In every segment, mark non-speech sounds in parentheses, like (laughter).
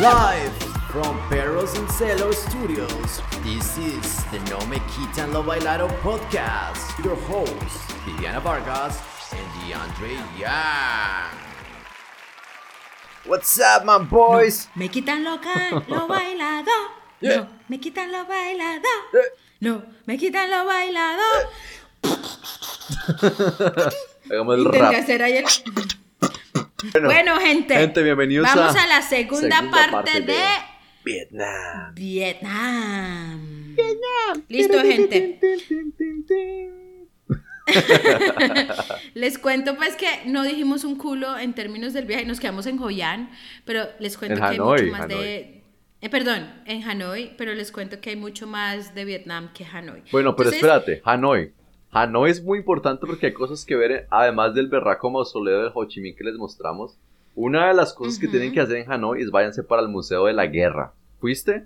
Live from Perros and Celos Studios, this is the No Me Quitan Lo Bailado podcast. Your hosts, Viviana Vargas and DeAndre Yang. What's up, my boys? Me quitan lo, (laughs) lo bailado. Yeah. No, me quitan lo bailado. No, me quitan lo bailado. Hagamos el Intenté rap. hacer ahí el... Bueno, Bueno, gente. gente, bienvenidos Vamos a a, la segunda, segunda parte, parte de... de- Vietnam. Vietnam. Listo, gente. (laughs) Les cuento pues que no dijimos un culo en términos del viaje, nos quedamos en Hoi An, pero les cuento En que hay mucho más Hanoi. de... eh, perdón, en Hanoi, pero les cuento que hay mucho más de Vietnam que Hanoi. Bueno, pero Entonces, espérate, Hanoi. Hanoi es muy importante porque hay cosas que ver, además del berraco mausoleo del Ho Chi Minh que les mostramos. Una de las cosas que tienen que hacer en Hanoi es váyanse para el Museo de la Guerra. ¿Fuiste?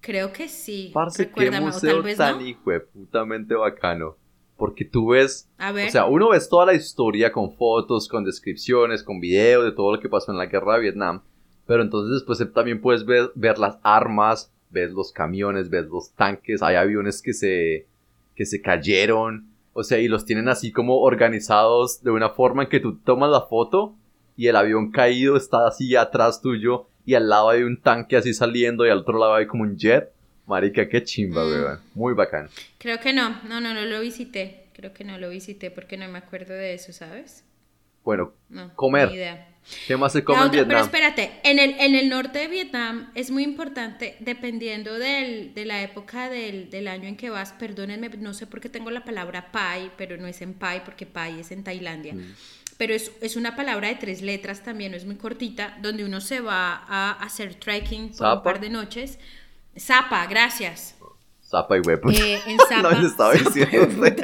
Creo que sí. Parce, qué museo tan hijo putamente bacano. Porque tú ves, A ver. o sea, uno ves toda la historia con fotos, con descripciones, con videos de todo lo que pasó en la guerra de Vietnam. Pero entonces después eh, también puedes ver, ver las armas, ves los camiones, ves los tanques, hay aviones que se, que se cayeron. O sea, y los tienen así como organizados de una forma en que tú tomas la foto y el avión caído está así atrás tuyo y al lado hay un tanque así saliendo y al otro lado hay como un jet. Marica, qué chimba, Mm. weón. Muy bacán. Creo que no, no, no, no lo visité. Creo que no lo visité porque no me acuerdo de eso, ¿sabes? Bueno, No. Comer. Ni idea. ¿qué más se come en otra- pero Vietnam? espérate, en el, en el norte de Vietnam es muy importante, dependiendo del, de la época del, del año en que vas, perdónenme, no sé por qué tengo la palabra Pai, pero no es en Pai, porque Pai es en Tailandia. Mm. Pero es, es una palabra de tres letras también, es muy cortita, donde uno se va a hacer trekking por ¿Zapa? un par de noches. Zapa, gracias. Zapa y huevo. Eh, (laughs) en Zapa. no estaba Zapa, diciendo. (laughs)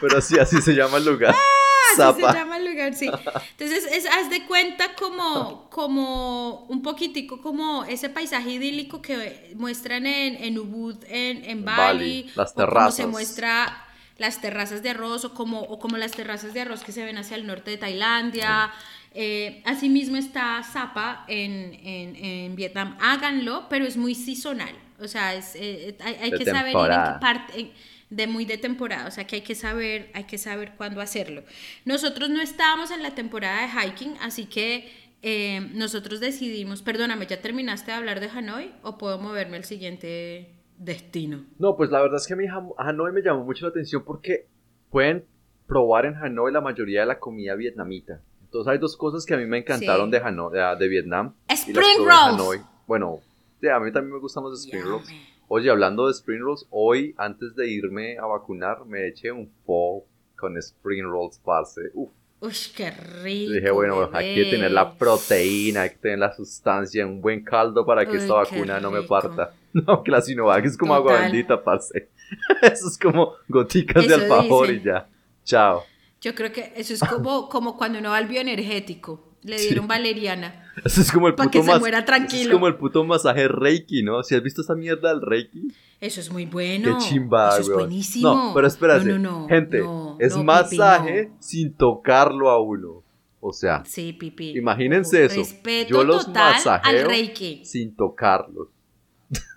Pero sí, así se llama el lugar. Así Zapa. se llama el lugar, sí. Entonces, es, haz de cuenta como, como un poquitico como ese paisaje idílico que muestran en, en Ubud, en, en Bali. Bali, las o como terrazas. se muestra las terrazas de arroz o como, o como las terrazas de arroz que se ven hacia el norte de Tailandia. Eh, asimismo está Zapa en, en, en Vietnam. Háganlo, pero es muy seasonal. O sea, es, eh, hay, hay que saber ir en qué parte... en- de muy de temporada, o sea que hay que saber, hay que saber cuándo hacerlo. Nosotros no estábamos en la temporada de hiking, así que eh, nosotros decidimos, perdóname, ¿ya terminaste de hablar de Hanoi o puedo moverme al siguiente destino? No, pues la verdad es que a mí Hanoi me llamó mucho la atención porque pueden probar en Hanoi la mayoría de la comida vietnamita. Entonces hay dos cosas que a mí me encantaron Sí. de, Hanoi, de, de Vietnam. Spring rolls. Bueno, sí, a mí también me gustan los spring rolls. Oye, hablando de spring rolls, hoy antes de irme a vacunar me eché un pho con spring rolls, parce. Uf, Uy, qué rico. dije, bueno, hay que tener la proteína, hay que tener la sustancia, un buen caldo para que Uy, esta vacuna no me parta. (laughs) No, que la Sinovac es como agua Total. bendita, parce. (laughs) Eso es como goticas de Eso alfajor y ya. Chao. Yo creo que eso es como, (laughs) como cuando uno va al bioenergético. Le dieron valeriana. Eso es como el puto que se muera eso tranquilo. Es como el puto masaje Reiki, ¿no? Si has visto esa mierda del Reiki, Eso es muy bueno. qué chimba, Eso es weón. buenísimo. No, pero espérate. No, no, no, Gente, no, es Pipi, masaje sin tocarlo a uno. O sea, Sí, pipi. Imagínense eso. Respeto Yo los total masajeo al Reiki. sin tocarlos.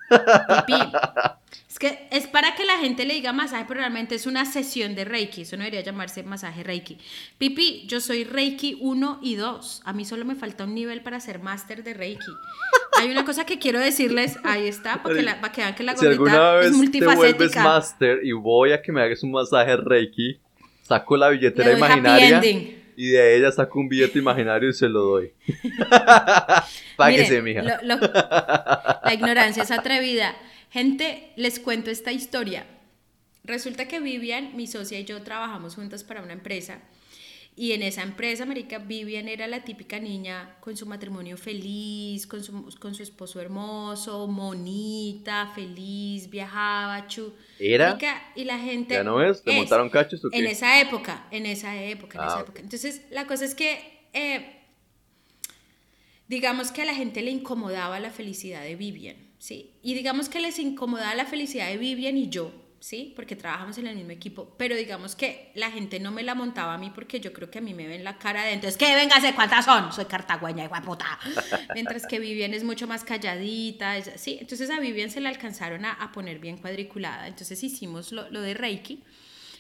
Pipi. Es que es para que la gente le diga masaje, pero realmente es una sesión de Reiki. Eso no debería llamarse masaje Reiki. Pipi, yo soy Reiki 1 y 2. A mí solo me falta un nivel para ser máster de Reiki. Hay una cosa que quiero decirles, ahí está, para que, la- para que vean que la Si alguna gordita vez es te vuelves multifacética. master y voy a que me hagas un masaje Reiki, saco la Le billetera imaginaria y de ella saco un billete imaginario y se lo doy. (laughs) Páguese, Miren, mija. lo- lo- la ignorancia es atrevida. Gente, les cuento esta historia. Resulta que Vivian, mi socia y yo trabajamos juntas para una empresa. Y en esa empresa, Marica, Vivian era la típica niña con su matrimonio feliz, con su, con su esposo hermoso, monita, feliz, viajaba, chu. ¿Era? Marica, y la gente. ¿Ya no ves? ¿Te es. montaron cachos o qué? En esa época, en esa época, en Ah, esa época. Entonces, la cosa es que eh, digamos que a la gente le incomodaba la felicidad de Vivian, ¿sí? Y digamos que les incomodaba la felicidad de Vivian y yo, ¿sí? Porque trabajamos en el mismo equipo, pero digamos que la gente no me la montaba a mí porque yo creo que a mí me ven la cara de entonces, que véngase, ¿cuántas son? Soy cartagüeña, igual puta. (laughs) Mientras que Vivian es mucho más calladita, ¿sí? Entonces a Vivian se la alcanzaron a, poner bien cuadriculada, entonces hicimos lo, lo de Reiki.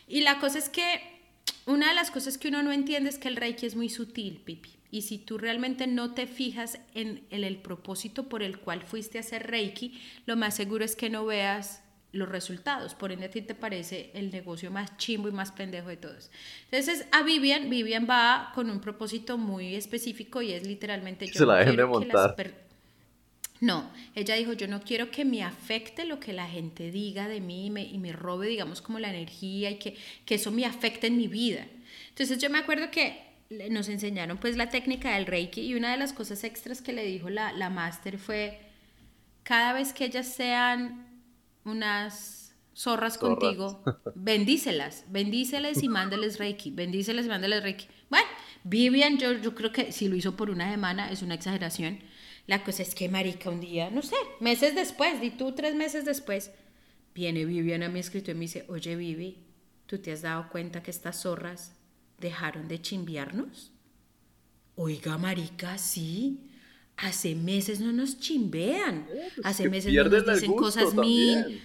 Y la cosa es que una de las cosas que uno no entiende es que el Reiki es muy sutil, Pipi. Y si tú realmente no te fijas en el, el, propósito por el cual fuiste a hacer Reiki, lo más seguro es que no veas los resultados. Por ende, a ti te parece el negocio más chimbo y más pendejo de todos. Entonces, a Vivian, Vivian va con un propósito muy específico y es literalmente yo. Se la dejen de montar. No, ella dijo, yo no quiero que me afecte lo que la gente diga de mí y me, y me robe, digamos, como la energía y que, que eso me afecte en mi vida. Entonces yo me acuerdo que nos enseñaron pues la técnica del Reiki y una de las cosas extras que le dijo la, la máster fue, cada vez que ellas sean unas zorras, contigo, (laughs) bendícelas, bendíceles y mándeles Reiki, bendíceles y mándeles Reiki. Bueno, Vivian, yo, yo creo que si lo hizo por una semana es una exageración. La cosa es que, marica, un día, no sé, meses después, di tú tres meses después, viene Vivian a mi escrito y me dice, oye, Vivi, ¿tú te has dado cuenta que estas zorras dejaron de chimbiarnos? Oiga, marica, sí. Hace meses no nos chimbean. Eh, pues Hace meses no nos dicen cosas min.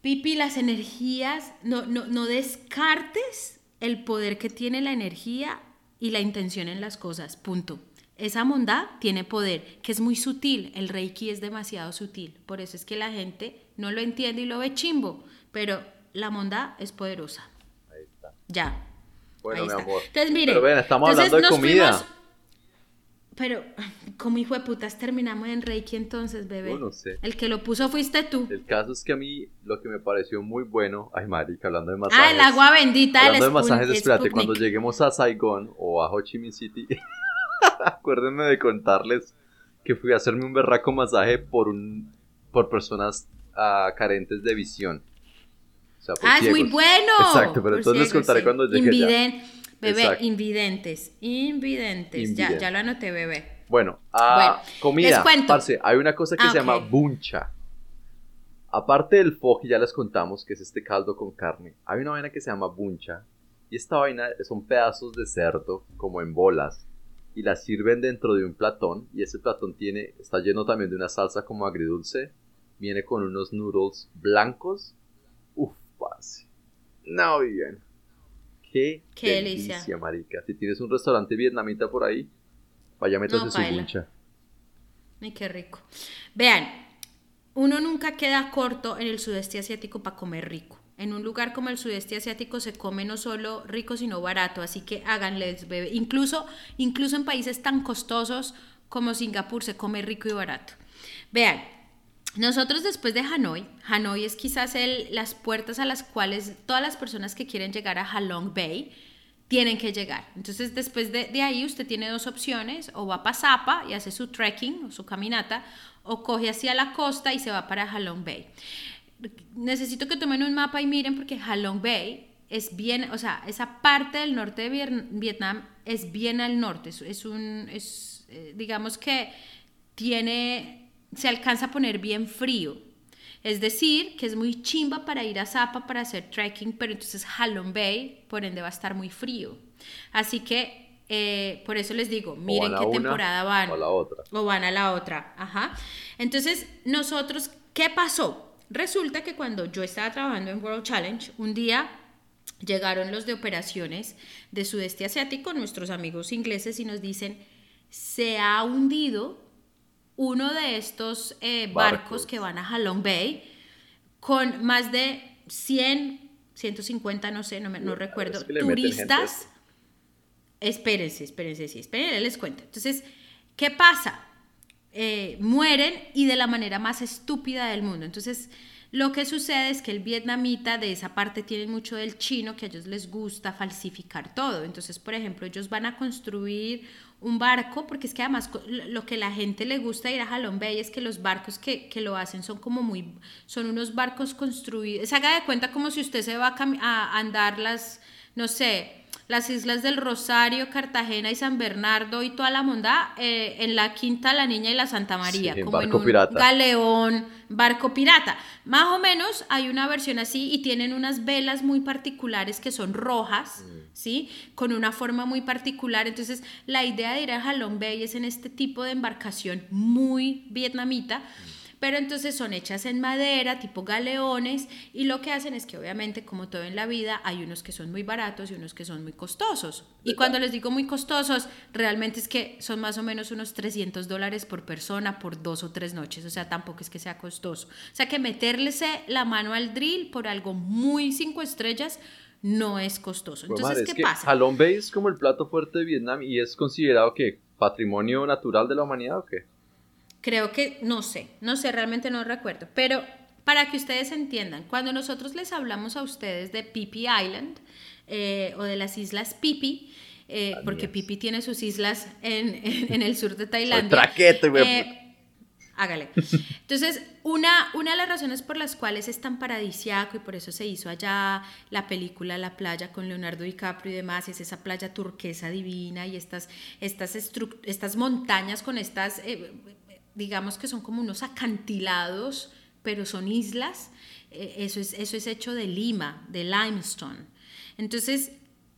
Pipi, las energías, no, no, no descartes el poder que tiene la energía y la intención en las cosas. Punto. Esa bondad tiene poder, que es muy sutil. El reiki es demasiado sutil. Por eso es que la gente no lo entiende y lo ve chimbo. Pero la bondad es poderosa. Ahí está. Ya. Bueno, mi amor. Entonces, mire. Pero ven, estamos hablando de comida. Pero, como hijo de putas, terminamos en Reiki entonces, bebé. no sé. El que lo puso fuiste tú. El caso es que a mí lo que me pareció muy bueno. Ay, marica, hablando de masajes. Ah, el agua bendita Hablando de masajes, espérate, cuando lleguemos a Saigon o a Ho Chi Minh City, (laughs) acuérdenme de contarles que fui a hacerme un berraco masaje por, un, por personas uh, carentes de visión. Sea, ah, es muy bueno. Exacto, pero entonces les contaré cuando llegue Inviden, Bebé, invidentes, invidentes. Ya, ya lo anoté, bebé. Bueno, uh, comida. Les hay una cosa que ah, se llama buncha. Aparte del que ya les contamos, que es este caldo con carne, hay una vaina que se llama buncha. Y esta vaina son pedazos de cerdo, como en bolas. Y las sirven dentro de un platón. Y ese platón tiene, está lleno también de una salsa como agridulce. Viene con unos noodles blancos. No, bien. Qué, delicia. marica. Si tienes un restaurante vietnamita por ahí, vaya métase su buncha. Ay, qué rico. Vean, uno nunca queda corto en el sudeste asiático para comer rico. En un lugar como el sudeste asiático se come no solo rico, sino barato, así que háganles, bebé. Incluso, incluso en países tan costosos como Singapur se come rico y barato. Vean, nosotros después de Hanoi, Hanoi es quizás las puertas a las cuales todas las personas que quieren llegar a Halong Bay tienen que llegar. Entonces después de, de ahí usted tiene dos opciones, o va para Zapa y hace su trekking o su caminata, o coge hacia la costa y se va para Halong Bay. Necesito que tomen un mapa y miren porque Halong Bay es bien, o sea, esa parte del norte de Vietnam es bien al norte, es, un, es, eh, digamos que tiene se alcanza a poner bien frío. Es decir, que es muy chimba para ir a Zapa para hacer trekking, pero entonces Halong Bay, por ende, va a estar muy frío. Así que, eh, por eso les digo, miren qué temporada van. O la otra. O van a la otra. Ajá. Entonces, nosotros, ¿qué pasó? Resulta que cuando yo estaba trabajando en World Challenge, un día llegaron los de operaciones de Sudeste Asiático, nuestros amigos ingleses, y nos dicen, se ha hundido uno de estos eh, barcos. que van a Halong Bay con más de 100, 150, no sé, no, no recuerdo, turistas. Espérense, espérense, sí, espérense, les cuento. Entonces, ¿qué pasa? Eh, mueren y de la manera más estúpida del mundo. Entonces, lo que sucede es que el vietnamita de esa parte tiene mucho del chino que a ellos les gusta falsificar todo. Entonces, por ejemplo, ellos van a construir un barco, porque es que además lo que la gente le gusta ir a Halong Bay es que los barcos que, lo hacen son como muy, son unos barcos construidos, se haga de cuenta como si usted se va a, andar las, no sé, las islas del Rosario, Cartagena y San Bernardo y toda la monda eh, en la Quinta La Niña y la Santa María, como en un galeón, barco pirata. Más o menos hay una versión así y tienen unas velas muy particulares que son rojas, mm. ¿sí? Con una forma muy particular. Entonces, la idea de ir a Halong Bay es en este tipo de embarcación muy vietnamita. Mm pero entonces son hechas en madera, tipo galeones, y lo que hacen es que obviamente, como todo en la vida, hay unos que son muy baratos y unos que son muy costosos. Y cuando les digo muy costosos, realmente es que son más o menos unos 300 dólares por persona por dos o tres noches, o sea, tampoco es que sea costoso. O sea, que meterles la mano al drill por algo muy cinco estrellas no es costoso. Entonces, ¿qué pasa? Halong Bay es como el plato fuerte de Vietnam y es considerado que patrimonio natural de la humanidad o qué? Creo que, no sé, no sé, realmente no recuerdo, pero para que ustedes entiendan, cuando nosotros les hablamos a ustedes de Pipi Island eh, o de las islas Pipi, eh, porque Pipi tiene sus islas en, el sur de Tailandia. eh, hágale. Entonces, una, una de las razones por las cuales es tan paradisiaco y por eso se hizo allá la película La playa con Leonardo DiCaprio y demás, es esa playa turquesa divina y estas, estas, estas montañas con estas... Eh, digamos que son como unos acantilados, pero son islas. Eh, eso es, eso es hecho de lima, de limestone. Entonces,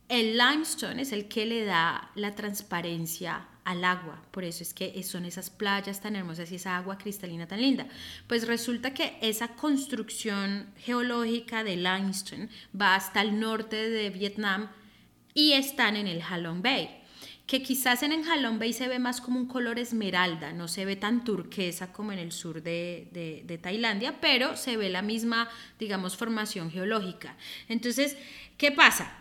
el limestone es el que le da la transparencia al agua, por eso es que son esas playas tan hermosas y esa agua cristalina tan linda. Pues resulta que esa construcción geológica de limestone va hasta el norte de Vietnam y están en el Halong Bay que quizás en Halong Bay se ve más como un color esmeralda, no se ve tan turquesa como en el sur de, Tailandia, pero se ve la misma, digamos, formación geológica. Entonces, ¿qué pasa?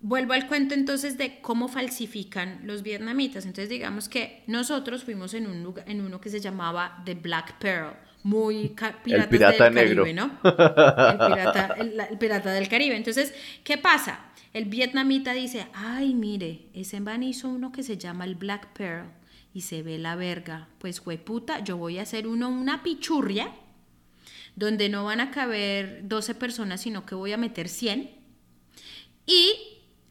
Vuelvo al cuento entonces de cómo falsifican los vietnamitas. Entonces digamos que nosotros fuimos en, un lugar, en uno que se llamaba The Black Pearl, muy el pirata del negro. Caribe, ¿no? El pirata, el pirata del Caribe. Entonces, ¿qué pasa? El vietnamita dice, ay, mire, ese man hizo uno que se llama el Black Pearl y se ve la verga. Pues, puta, yo voy a hacer uno, una pichurria, donde no van a caber 12 personas, sino que voy a meter 100. Y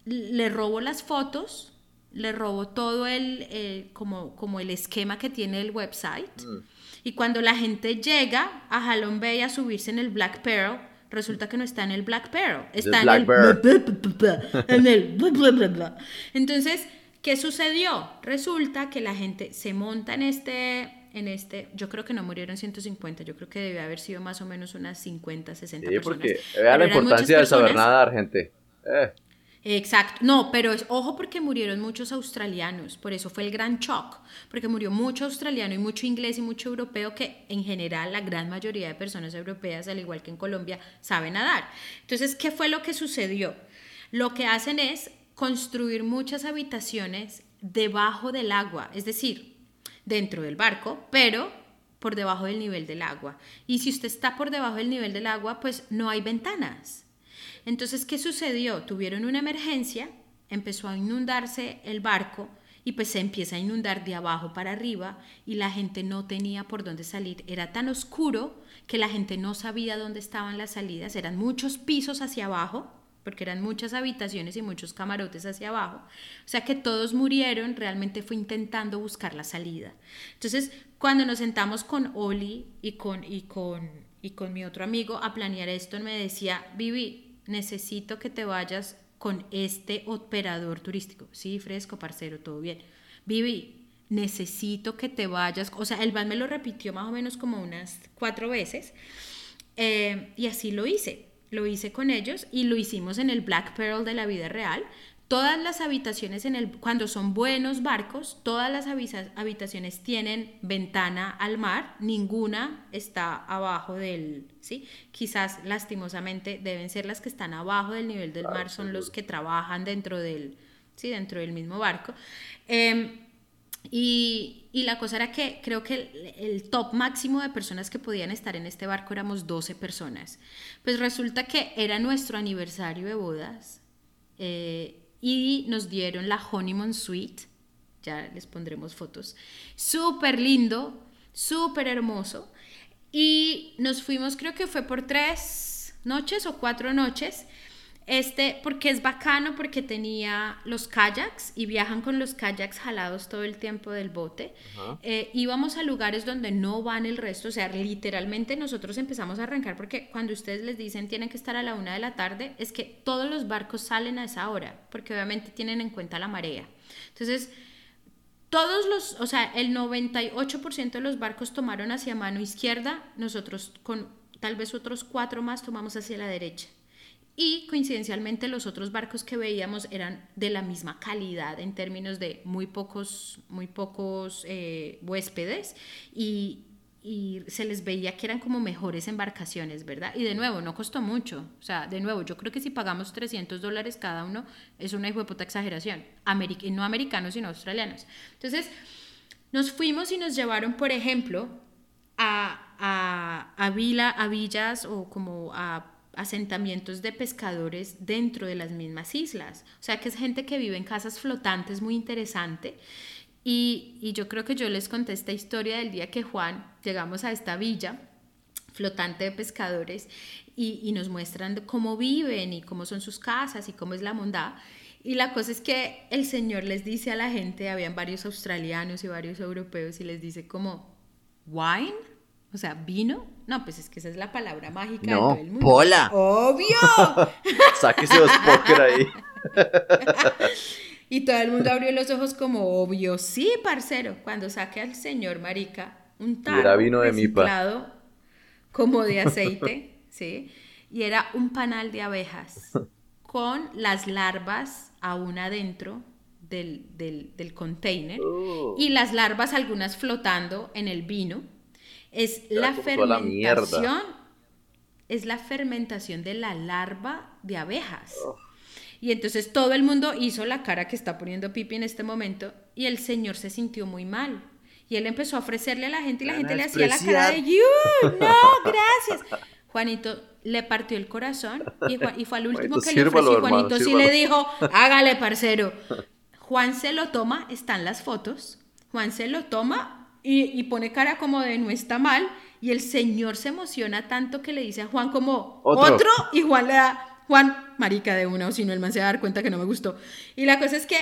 le robo las fotos, le robo todo el, eh, como, como el esquema que tiene el website. Mm. Y cuando la gente llega a Halong Bay a subirse en el Black Pearl, resulta que no está en el Black Pearl, está en el, (laughs) en el... (laughs) Entonces, ¿qué sucedió? Resulta que la gente se monta en este, en este, yo creo que no murieron 150, yo creo que debe haber sido más o menos unas 50, 60 sí, porque vea la importancia de saber nadar, gente. Eh. Exacto, no, pero es, ojo porque murieron muchos australianos, por eso fue el gran shock, porque murió mucho australiano y mucho inglés y mucho europeo que en general la gran mayoría de personas europeas, al igual que en Colombia, saben nadar. Entonces, ¿qué fue lo que sucedió? Lo que hacen es construir muchas habitaciones debajo del agua, es decir, dentro del barco, pero por debajo del nivel del agua. Y si usted está por debajo del nivel del agua, pues no hay ventanas. Entonces, ¿qué sucedió? Tuvieron una emergencia, empezó a inundarse el barco y pues se empieza a inundar de abajo para arriba y la gente no tenía por dónde salir. Era tan oscuro que la gente no sabía dónde estaban las salidas, eran muchos pisos hacia abajo, porque eran muchas habitaciones y muchos camarotes hacia abajo. O sea que todos murieron, realmente fue intentando buscar la salida. Entonces, cuando nos sentamos con Oli y con, y con, y con mi otro amigo a planear esto, me decía, Vivi, necesito que te vayas con este operador turístico. Sí, fresco, parcero, todo bien. Vivi, necesito que te vayas. O sea, el van me lo repitió más o menos como unas cuatro veces. Eh, y así lo hice. Lo hice con ellos y lo hicimos en el Black Pearl de la vida real. Todas las habitaciones en el cuando son buenos barcos, todas las habitaciones tienen ventana al mar, ninguna está abajo del, ¿sí? Quizás lastimosamente deben ser las que están abajo del nivel del mar son los que trabajan dentro del, sí, dentro del mismo barco. Em, y, y, la cosa era que creo que el, top máximo de personas que podían estar en este barco éramos 12 personas. Pues resulta que era nuestro aniversario de bodas. Eh, y nos dieron la Honeymoon Suite, ya les pondremos fotos, súper lindo, súper hermoso. Y nos fuimos, creo que fue por tres noches o cuatro noches. Este, porque es bacano, porque tenía los kayaks y viajan con los kayaks jalados todo el tiempo del bote. Eh, íbamos a lugares donde no van el resto, o sea, literalmente nosotros empezamos a arrancar porque cuando ustedes les dicen tienen que estar a la una de la tarde, es que todos los barcos salen a esa hora, porque obviamente tienen en cuenta la marea. Entonces, todos los, o sea, el 98% de los barcos tomaron hacia mano izquierda, nosotros con tal vez otros cuatro más tomamos hacia la derecha. Y coincidencialmente los otros barcos que veíamos eran de la misma calidad en términos de muy pocos, muy pocos eh, huéspedes y, y, se les veía que eran como mejores embarcaciones, ¿verdad? Y de nuevo, no costó mucho. O sea, de nuevo, yo creo que si pagamos 300 dólares cada uno es una puta exageración. y no americanos, sino australianos. Entonces, nos fuimos y nos llevaron, por ejemplo, a, a, a, vila, a villas o como a asentamientos de pescadores dentro de las mismas islas. O sea que es gente que vive en casas flotantes muy interesante. Y, y, yo creo que yo les conté esta historia del día que Juan llegamos a esta villa flotante de pescadores y, y nos muestran cómo viven y cómo son sus casas y cómo es la mondad. Y la cosa es que el Señor les dice a la gente, habían varios australianos y varios europeos, y les dice como, wine, o sea, vino. No, pues es que esa es la palabra mágica no, de todo el mundo. ¡Pola! ¡Obvio! (laughs) Sáquese los póker ahí. (laughs) y todo el mundo abrió los ojos como obvio. Sí, parcero. Cuando saque al señor Marica un tarro vino de reciclado como de aceite, (laughs) ¿sí? Y era un panal de abejas con las larvas aún adentro del, del, del container Oh. y las larvas algunas flotando en el vino es la fermentación es la fermentación de la larva de abejas. Oh. y entonces todo el mundo hizo la cara que está poniendo Pipi en este momento y el señor se sintió muy mal. Y él empezó a ofrecerle a la gente y la Van gente le hacía la cara de you no (laughs) gracias Juanito le partió el corazón y, Juan- y fue al último Juanito, que le ofreció y hermano, Juanito sí le dijo hágale parcero (laughs) Juan se lo toma, están las fotos. Juan se lo toma y, y pone cara como de no está mal. Y el señor se emociona tanto que le dice a Juan como Otro. otro. Y Juan le da, Juan, marica de una, o si no el man se va a dar cuenta que no me gustó. Y la cosa es que,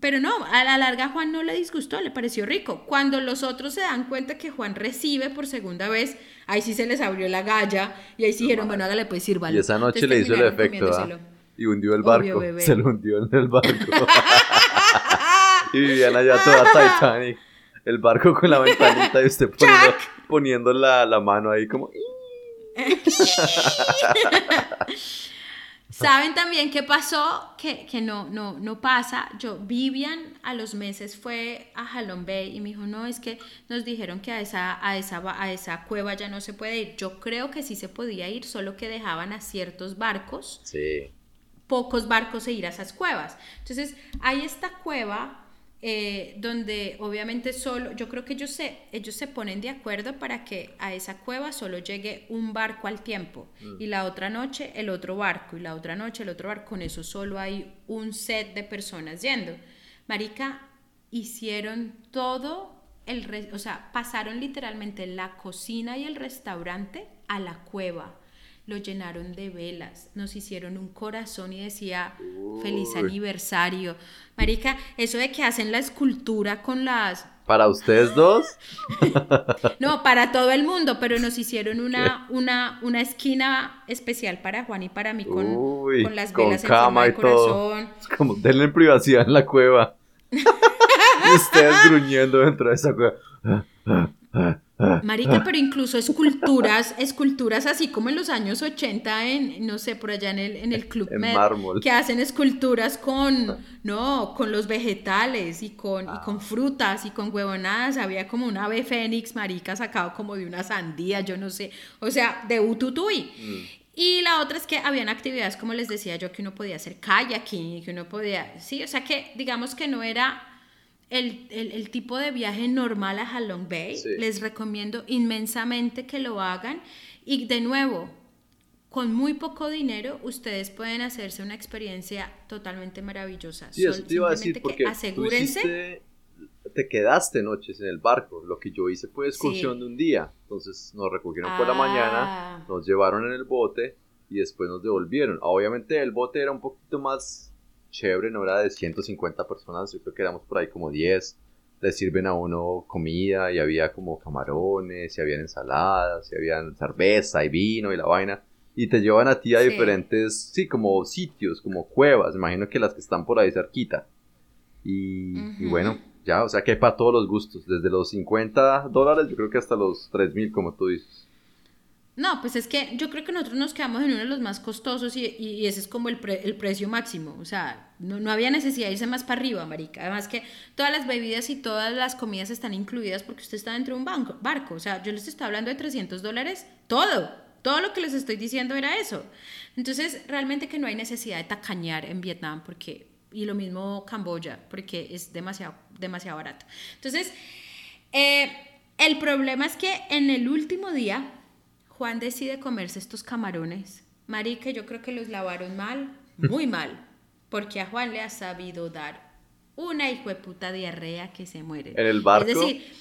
pero no, a la larga Juan no le disgustó, le pareció rico. Cuando los otros se dan cuenta que Juan recibe por segunda vez, ahí sí se les abrió la galla y ahí sí dijeron, bueno, hágale pues sírvalo. Y esa noche Entonces le hizo el efecto, ¿ah? Y hundió el barco. (laughs) Se lo hundió en el barco. (laughs) y vivían allá toda (laughs) Titanic. El barco con la ventanita y usted (laughs) poniendo, poniendo la, la mano ahí como... (laughs) ¿Saben también qué pasó? Que, que no, no, no pasa. Yo, Vivian, a los meses fue a Halong Bay y me dijo, no, es que nos dijeron que a esa, a, esa, a esa cueva ya no se puede ir. Yo creo que sí se podía ir, solo que dejaban a ciertos barcos, Sí. pocos barcos e ir a esas cuevas. Entonces, hay esta cueva eh, donde obviamente solo, yo creo que ellos se, ellos se ponen de acuerdo para que a esa cueva solo llegue un barco al tiempo y la otra noche el otro barco y la otra noche el otro barco, con eso solo hay un set de personas yendo. Marica, hicieron todo el, o sea, pasaron literalmente la cocina y el restaurante a la cueva. Lo llenaron de velas, nos hicieron un corazón y decía feliz aniversario. Marica, eso de que hacen la escultura con las Para ustedes dos, (laughs) no, para todo el mundo, pero nos hicieron una, una, una esquina especial para Juan y para mí con, Uy, con las con velas en cama forma de corazón. es como denle privacidad en la cueva. (laughs) y ustedes gruñendo dentro de esa cueva. (laughs) Marica, pero incluso esculturas, esculturas así como en los años 80 en, no sé, por allá en el, en el Club En Med, mármol. que hacen esculturas con, no, con los vegetales y con, y con frutas y con huevonadas. Había como un ave fénix, marica, sacado como de una sandía, yo no sé, o sea, de Ututuy. Y la otra es que habían actividades, como les decía yo, que uno podía hacer kayaking, que uno podía, sí, o sea que digamos que no era el, el- el tipo de viaje normal a Halong Bay. Sí. Les recomiendo inmensamente que lo hagan. Y de nuevo, con muy poco dinero, ustedes pueden hacerse una experiencia totalmente maravillosa. Sí, eso te iba a decir, porque tú asegúrense. hiciste- te quedaste noches en el barco. Lo que yo hice fue excursión Sí. de un día. Entonces nos recogieron por la Ah. mañana, nos llevaron en el bote y después nos devolvieron. Obviamente el bote era un poquito más chévere, no era de 150 personas, yo creo que éramos por ahí como 10. Le sirven a uno comida y había como camarones, y habían ensaladas, y habían cerveza y vino y la vaina. Y te llevan a ti a diferentes, sí, como sitios, como cuevas, imagino que las que están por ahí cerquita. Y, y bueno, ya, o sea que hay para todos los gustos, desde los 50 dólares yo creo que hasta los 3000 como tú dices. No, pues es que yo creo que nosotros nos quedamos en uno de los más costosos y, y ese es como el, el precio máximo. O sea, no, no, había necesidad de irse más para arriba, marica. Además que todas las bebidas y todas las comidas están incluidas porque usted está dentro de un banco, barco. O sea, yo les estaba hablando de 300 dólares, todo. Todo lo que les estoy diciendo era eso. Entonces, realmente que no hay necesidad de tacañar en Vietnam porque... Y lo mismo Camboya, porque es demasiado, demasiado barato. Entonces, eh, el problema es que en el último día Juan decide comerse estos camarones. Marica, yo creo que los lavaron mal, muy mal, porque a Juan le ha sabido dar una hijo de puta diarrea que se muere. ¿En el barco? Es decir,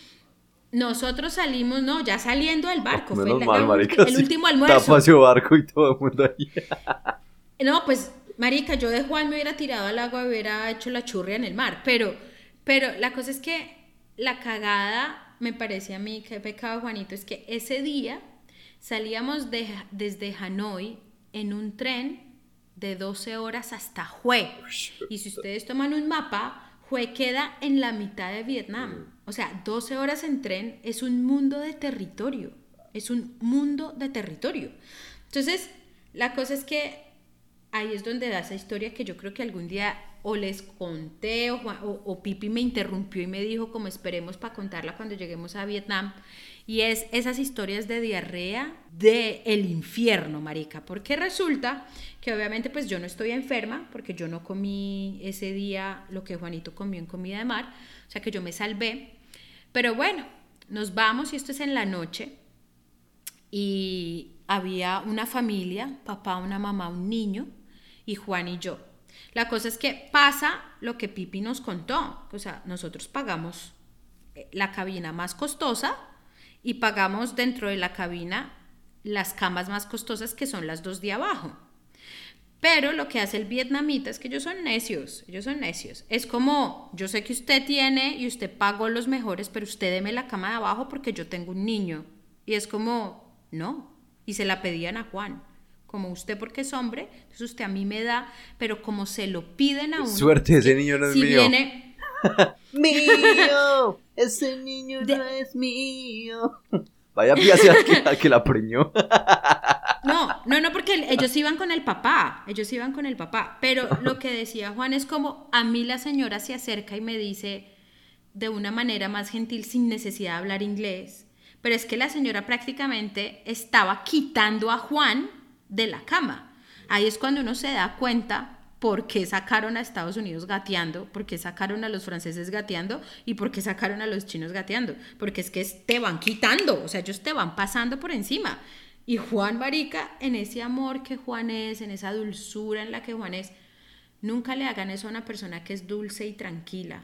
nosotros salimos, no, ya saliendo del barco, Menos fue mal, la- marica, el último almuerzo. Tapacio barco y todo el mundo ahí. (laughs) No, pues, marica, yo de Juan me hubiera tirado al agua y hubiera hecho la churria en el mar, pero, pero la cosa es que la cagada, me parece a mí, que pecado Juanito, es que ese día salíamos de, desde Hanoi en un tren de 12 horas hasta Hue. Y si ustedes toman un mapa, Hue queda en la mitad de Vietnam. O sea, 12 horas en tren es un mundo de territorio. Es un mundo de territorio. Entonces, la cosa es que ahí es donde da esa historia que yo creo que algún día o les conté o- o Pipi me interrumpió y me dijo como esperemos para contarla cuando lleguemos a Vietnam. Y es esas historias de diarrea de el infierno, marica. Porque resulta que obviamente pues yo no estoy enferma porque yo no comí ese día lo que Juanito comió en comida de mar. O sea que yo me salvé. Pero bueno, nos vamos y esto es en la noche y había una familia, papá, una mamá, un niño y Juan y yo. La cosa es que pasa lo que Pipi nos contó, o sea, nosotros pagamos eh, la cabina más costosa y pagamos dentro de la cabina las camas más costosas que son las dos de abajo. Pero lo que hace el vietnamita es que ellos son necios, ellos son necios. Es como, yo sé que usted tiene y usted pagó los mejores, pero usted deme la cama de abajo porque yo tengo un niño. Y es como, no. Y se la pedían a Juan. Como usted porque es hombre, entonces usted a mí me da, pero como se lo piden a uno. Suerte, ese niño no es si mío. viene, Mío, (laughs) ese niño De- no es mío. Vaya al que, que la preñó. (laughs) No, no, no, porque ellos iban con el papá, ellos iban con el papá, pero lo que decía Juan es como a mí la señora se acerca y me dice de una manera más gentil sin necesidad de hablar inglés, pero es que la señora prácticamente estaba quitando a Juan de la cama. Ahí es cuando uno se da cuenta por qué sacaron a Estados Unidos gateando, por qué sacaron a los franceses gateando y por qué sacaron a los chinos gateando, porque es que te van quitando, o sea, ellos te van pasando por encima. Y Juan Marica, en ese amor que Juan es, en esa dulzura en la que Juan es, nunca le hagan eso a una persona que es dulce y tranquila,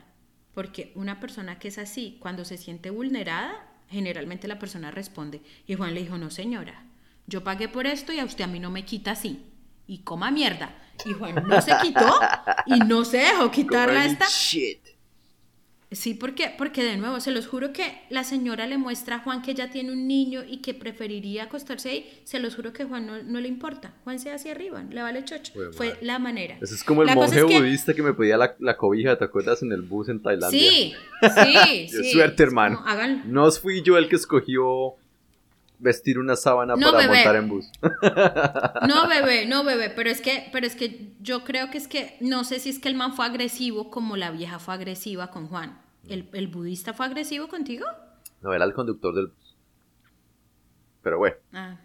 porque una persona que es así, cuando se siente vulnerada, generalmente la persona responde. Y Juan le dijo, no señora, yo pagué por esto y a usted a mí no me quita así. Y coma mierda. Y Juan no se quitó y no se dejó quitarla esta. Shit. Sí, porque, porque de nuevo, se los juro que la señora le muestra a Juan que ya tiene un niño y que preferiría acostarse ahí. Se los juro que Juan no, no le importa. Juan se hacia arriba, le vale chocho. Fue madre. la manera. Eso es como el La monje es que- budista que me pedía la, la cobija, ¿te acuerdas? En el bus en Tailandia. Sí, (laughs) sí, sí. suerte, hermano. como, No fui yo el que escogió vestir una sábana No, para bebé. montar en bus. No, (laughs) bebé, no, bebé, pero es que, pero es que yo creo que es que, no sé si es que el man fue agresivo como la vieja fue agresiva con Juan. ¿El, el budista fue agresivo contigo? No, era el conductor del bus. Pero bueno. Ah.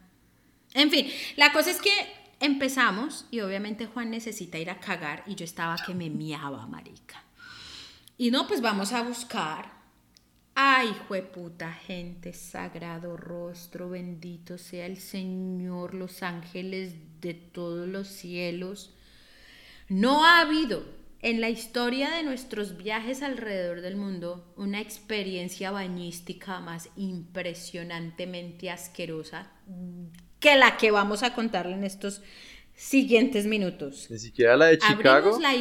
En fin, la cosa es que empezamos y obviamente Juan necesita ir a cagar y yo estaba que me miaba, marica. Y no, pues vamos a buscar. Ay, puta gente, sagrado rostro, bendito sea el Señor, los ángeles de todos los cielos. No ha habido en la historia de nuestros viajes alrededor del mundo una experiencia bañística más impresionantemente asquerosa que la que vamos a contarle en estos siguientes minutos. Ni siquiera la de Chicago. La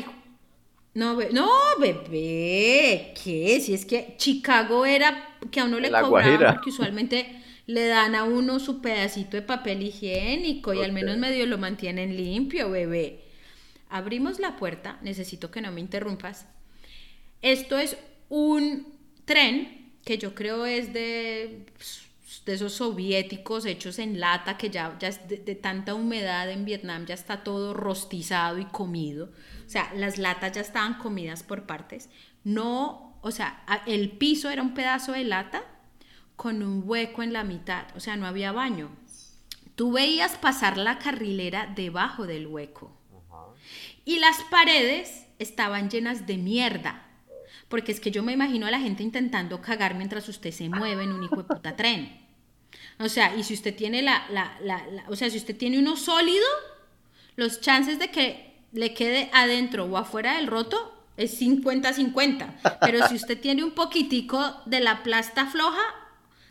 no, no, bebé, ¿qué? Si es que Chicago era que a uno le cobraban porque usualmente le dan a uno su pedacito de papel higiénico y al menos medio lo mantienen limpio, bebé. Abrimos la puerta, necesito que no me interrumpas. Esto es un tren que yo creo es de, de esos soviéticos hechos en lata que ya, ya de, de tanta humedad en Vietnam ya está todo rostizado y comido. O sea, las latas ya estaban comidas por partes. No, o sea, el piso era un pedazo de lata con un hueco en la mitad. O sea, no había baño. Tú veías pasar la carrilera debajo del hueco. Y las paredes estaban llenas de mierda. Porque es que yo me imagino a la gente intentando cagar mientras usted se mueve en un hijo de puta tren. O sea, y si usted tiene la, la, la, o sea, si usted tiene uno sólido, los chances de que le quede adentro o afuera del roto, es 50-50. Pero si usted tiene un poquitico de la plasta floja,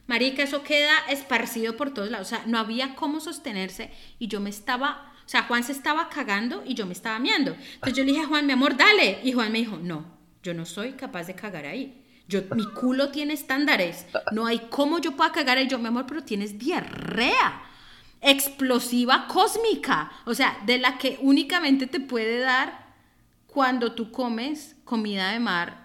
marica, eso queda esparcido por todos lados. O sea, no había cómo sostenerse y yo me estaba, o sea, Juan se estaba cagando y yo me estaba miando. Entonces yo le dije a Juan, mi amor, dale. Y Juan me dijo, no, yo no soy capaz de cagar ahí. Yo, mi culo tiene estándares. No hay cómo yo pueda cagar ahí. Yo, mi amor, pero tienes diarrea explosiva cósmica, o sea, de la que únicamente te puede dar cuando tú comes comida de mar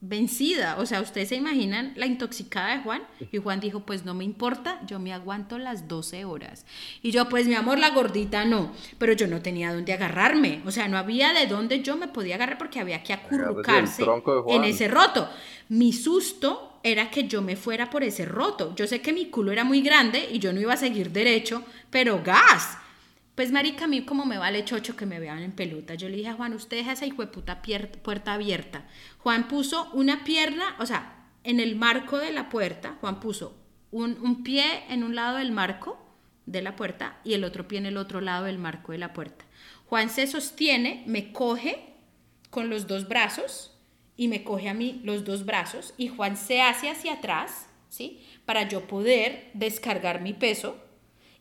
vencida. O sea, ustedes se imaginan la intoxicada de Juan. Y Juan dijo, pues no me importa, yo me aguanto las 12 horas. Y yo, pues mi amor, la gordita no. Pero yo no tenía dónde agarrarme. O sea, no había de dónde yo me podía agarrar porque había que acurrucarse en ese roto. Mi susto era que yo me fuera por ese roto. Yo sé que mi culo era muy grande y yo no iba a seguir derecho, pero gas. Pues marica, a mí como me vale chocho que me vean en pelota. Yo le dije a Juan, usted deja esa hijo de puta puerta abierta. Juan puso una pierna, o sea, en el marco de la puerta, Juan puso un, un pie en un lado del marco de la puerta y el otro pie en el otro lado del marco de la puerta. Juan se sostiene, me coge con los dos brazos y me coge a mí los dos brazos y Juan se hace hacia atrás, ¿sí? Para yo poder descargar mi peso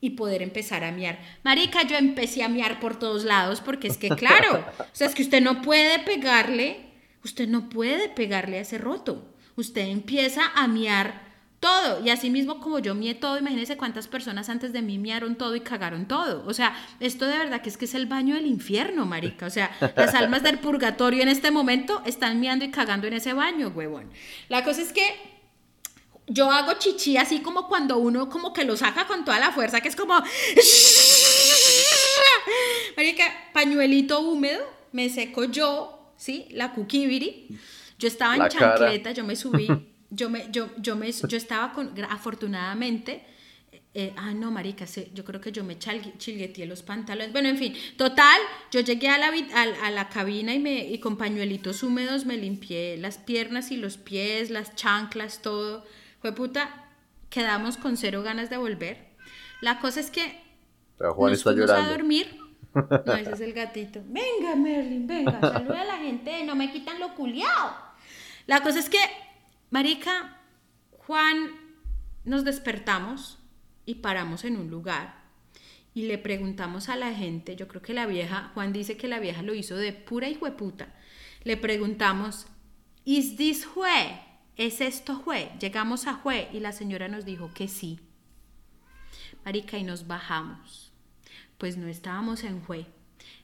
y poder empezar a miar. Marica, yo empecé a miar por todos lados porque es que, claro, o sea, es que usted no puede pegarle, usted no puede pegarle a ese roto. Usted empieza a miar todo. Y así mismo como yo mié todo, imagínense cuántas personas antes de mí miaron todo y cagaron todo. O sea, esto de verdad que es que es el baño del infierno, marica. O sea, las almas del purgatorio en este momento están miando y cagando en ese baño, huevón. La cosa es que yo hago chichi así como cuando uno como que lo saca con toda la fuerza, que es como... (laughs) Marica, pañuelito húmedo, me seco yo, ¿sí? La cuquibiri. Yo estaba en chancleta, yo me subí (laughs) yo me, yo, yo me, yo estaba con, afortunadamente, eh, ah, no, marica, yo creo que yo me chilgueteé los pantalones. Bueno, en fin, total, yo llegué a la, a, la cabina y, me, y con pañuelitos húmedos me limpié las piernas y los pies, las chanclas, todo. Fue puta, quedamos con cero ganas de volver. La cosa es que Pero Juan nos está llorando. a dormir. No, ese es el gatito. Venga, Merlin, venga, saluda a la gente, no me quitan lo culiao. La cosa es que Marica, Juan, nos despertamos y paramos en un lugar y le preguntamos a la gente, yo creo que la vieja, Juan dice que la vieja lo hizo de pura hijueputa. Le preguntamos, ¿Is this Jue? ¿Es esto Jue? Llegamos a Jue y la señora nos dijo que sí. Marica, y nos bajamos. Pues no estábamos en Jue,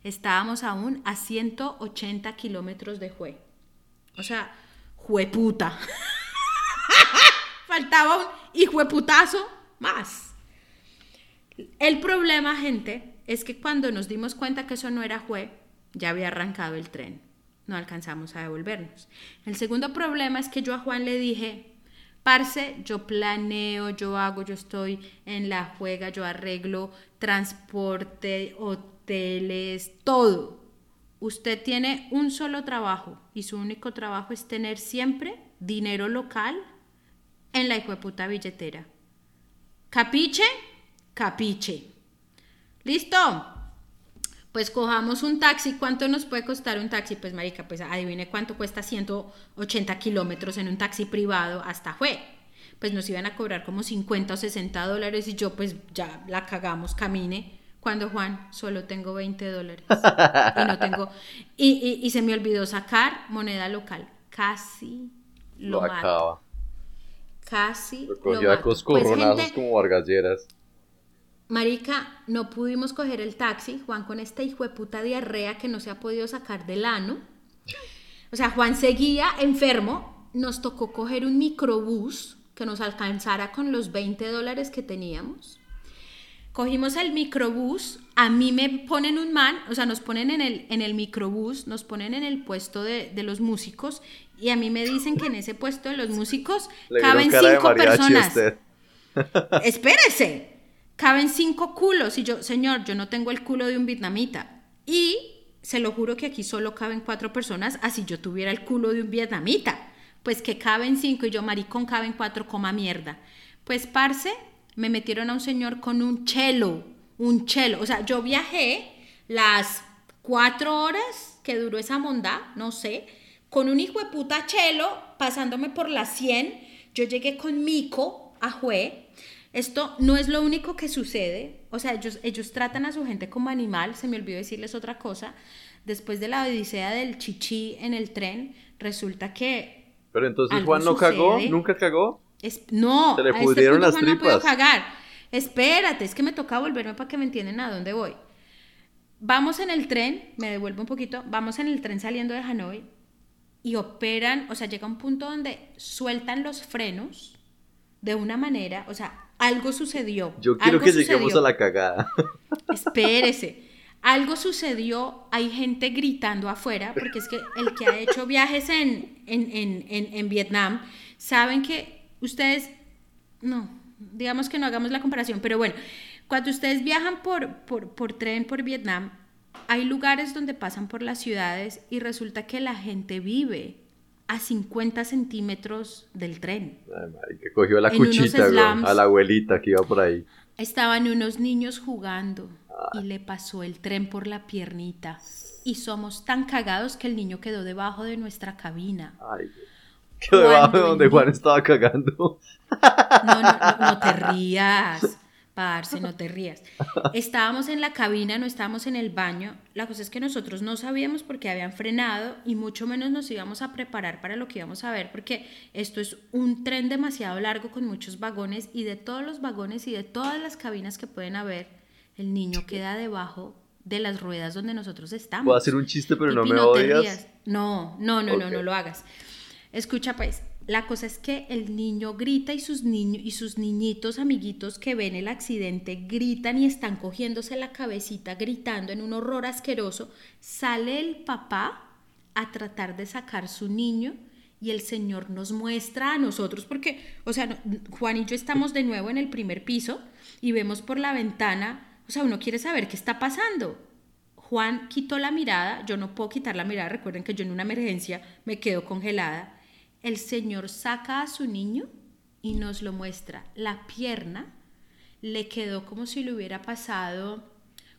estábamos aún a 180 kilómetros de Jue. O sea, jueputa. (laughs) Faltaba un hijo de putazo más. El problema, gente, es que cuando nos dimos cuenta que eso no era jue, ya había arrancado el tren. No alcanzamos a devolvernos. El segundo problema es que yo a Juan le dije, Parce, yo planeo, yo hago, yo estoy en la juega, yo arreglo transporte, hoteles, todo. Usted tiene un solo trabajo y su único trabajo es tener siempre dinero local en la puta billetera. ¿Capiche? Capiche. ¿Listo? Pues cojamos un taxi. ¿Cuánto nos puede costar un taxi? Pues, marica, pues adivine cuánto cuesta 180 kilómetros en un taxi privado hasta Jue. pues nos iban a cobrar como 50 o 60 dólares y yo pues ya la cagamos, camine. Cuando Juan, solo tengo 20 dólares. Y no tengo. Y, y, se me olvidó sacar moneda local. Casi lo, lo acaba. Casi. Lo a coscorronazos pues, como vargalleras. Marica, no pudimos coger el taxi. Juan con esta hijo de puta diarrea que no se ha podido sacar del ano. O sea, Juan seguía enfermo. Nos tocó coger un microbús que nos alcanzara con los 20 dólares que teníamos. Cogimos el microbús, a mí me ponen un man, o sea, nos ponen en el, en el microbús, nos ponen en el puesto de, los músicos y a mí me dicen que en ese puesto de los músicos caben cinco personas. (laughs) Espérese, caben cinco culos y yo, señor, yo no tengo el culo de un vietnamita. Y se lo juro que aquí solo caben cuatro personas, así yo tuviera el culo de un vietnamita. Pues que caben cinco y yo, maricón, caben cuatro, coma mierda. Pues, parce, me metieron a un señor con un chelo, un chelo. O sea, yo viajé las cuatro horas que duró esa monda, no sé, con un hijo de puta chelo pasándome por las 100. Yo llegué con Mico a Jue. Esto no es lo único que sucede. O sea, ellos, ellos tratan a su gente como animal. Se me olvidó decirles otra cosa. Después de la odisea del chichi en el tren, resulta que. Pero entonces Juan no cagó, nunca cagó no, Se le pudieron las tripas. no cagar. Espérate, es que me toca volverme para que me entiendan a dónde voy. Vamos en el tren, me devuelvo un poquito, vamos en el tren saliendo de Hanoi y operan, o sea, llega un punto donde sueltan los frenos de una manera, o sea, algo sucedió. Yo quiero que lleguemos a la cagada. (laughs) Espérese. Algo sucedió, hay gente gritando afuera, porque es que el que ha hecho viajes en, en, en, en Vietnam saben que ustedes, no, digamos que no hagamos la comparación, pero bueno, cuando ustedes viajan por, por, tren por Vietnam, hay lugares donde pasan por las ciudades y resulta que la gente vive a 50 centímetros del tren. Ay, que cogió la cuchita a la abuelita que iba por ahí. Estaban unos niños jugando y le pasó el tren por la piernita. Y somos tan cagados que el niño quedó debajo de nuestra cabina. Ay, que debajo de donde Juan estaba cagando. No, no, no, te rías, parce, no te rías. (laughs) Estábamos en la cabina, no estábamos en el baño. La cosa es que nosotros no sabíamos por qué habían frenado y mucho menos nos íbamos a preparar para lo que íbamos a ver, porque esto es un tren demasiado largo con muchos vagones y de todos los vagones y de todas las cabinas que pueden haber, el niño queda debajo de las ruedas donde nosotros estamos. Puedo hacer un chiste, pero no me no odias. No, no, no, no, no lo hagas. Escucha pues, la cosa es que el niño grita y sus niños y sus niñitos amiguitos que ven el accidente gritan y están cogiéndose la cabecita gritando en un horror asqueroso. Sale el papá a tratar de sacar su niño y el Señor nos muestra a nosotros porque, o sea, Juan y yo estamos de nuevo en el primer piso y vemos por la ventana, o sea, uno quiere saber qué está pasando. Juan quitó la mirada, yo no puedo quitar la mirada, recuerden que yo en una emergencia me quedo congelada el Señor saca a su niño y nos lo muestra. La pierna le quedó como si le hubiera pasado,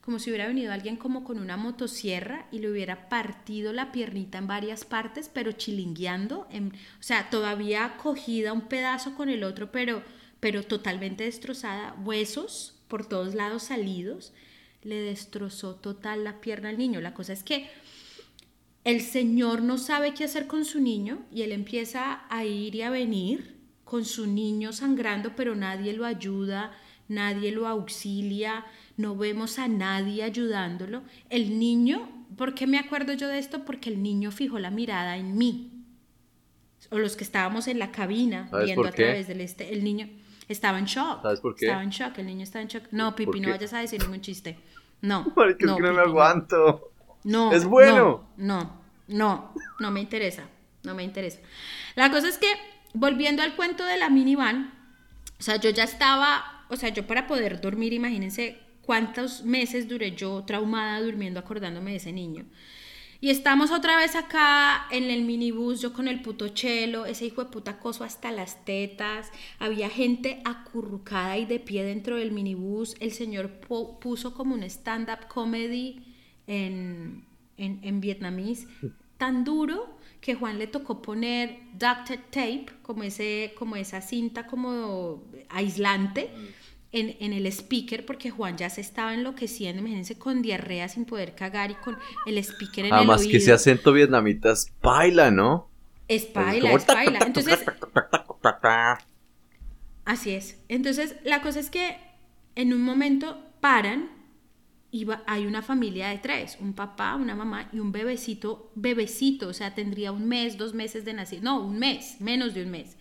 como si hubiera venido alguien como con una motosierra y le hubiera partido la piernita en varias partes, pero chilingueando, o sea, todavía cogida un pedazo con el otro, pero, pero totalmente destrozada, huesos por todos lados salidos, le destrozó total la pierna al niño. La cosa es que el Señor no sabe qué hacer con su niño y él empieza a ir y a venir con su niño sangrando, pero nadie lo ayuda, nadie lo auxilia, no vemos a nadie ayudándolo. El niño, ¿por qué me acuerdo yo de esto? Porque el niño fijó la mirada en mí. O los que estábamos en la cabina viendo a través del este, el niño estaba en shock. ¿Sabes por qué? Estaba en shock, el niño estaba en shock. No, Pipi, no vayas a decir ningún chiste. No. (laughs) Porque no, no me aguanto. No. Es bueno. No, no, no, me interesa. No me interesa. La cosa es que, volviendo al cuento de la minivan, o sea, yo ya estaba, o sea, yo para poder dormir, imagínense cuántos meses duré yo traumada durmiendo acordándome de ese niño. Y estamos otra vez acá en el minibús, yo con el puto chelo, ese hijo de puta coso hasta las tetas. Había gente acurrucada y de pie dentro del minibús. El señor puso como un stand-up comedy en, en, en vietnamís. tan duro que Juan le tocó poner duct tape, como, ese, como esa cinta como aislante. En, en, el speaker porque Juan ya se estaba enloqueciendo, imagínense, con diarrea sin poder cagar y con el speaker en el oído. Además que ese acento vietnamita es paila, ¿no? Es paila, es paila. Entonces, así es. Entonces, la cosa es que en un momento paran y hay una familia de tres, un papá, una mamá y un bebecito, bebecito, o sea, tendría un mes, dos meses de nacido, no, un mes, menos de un mes.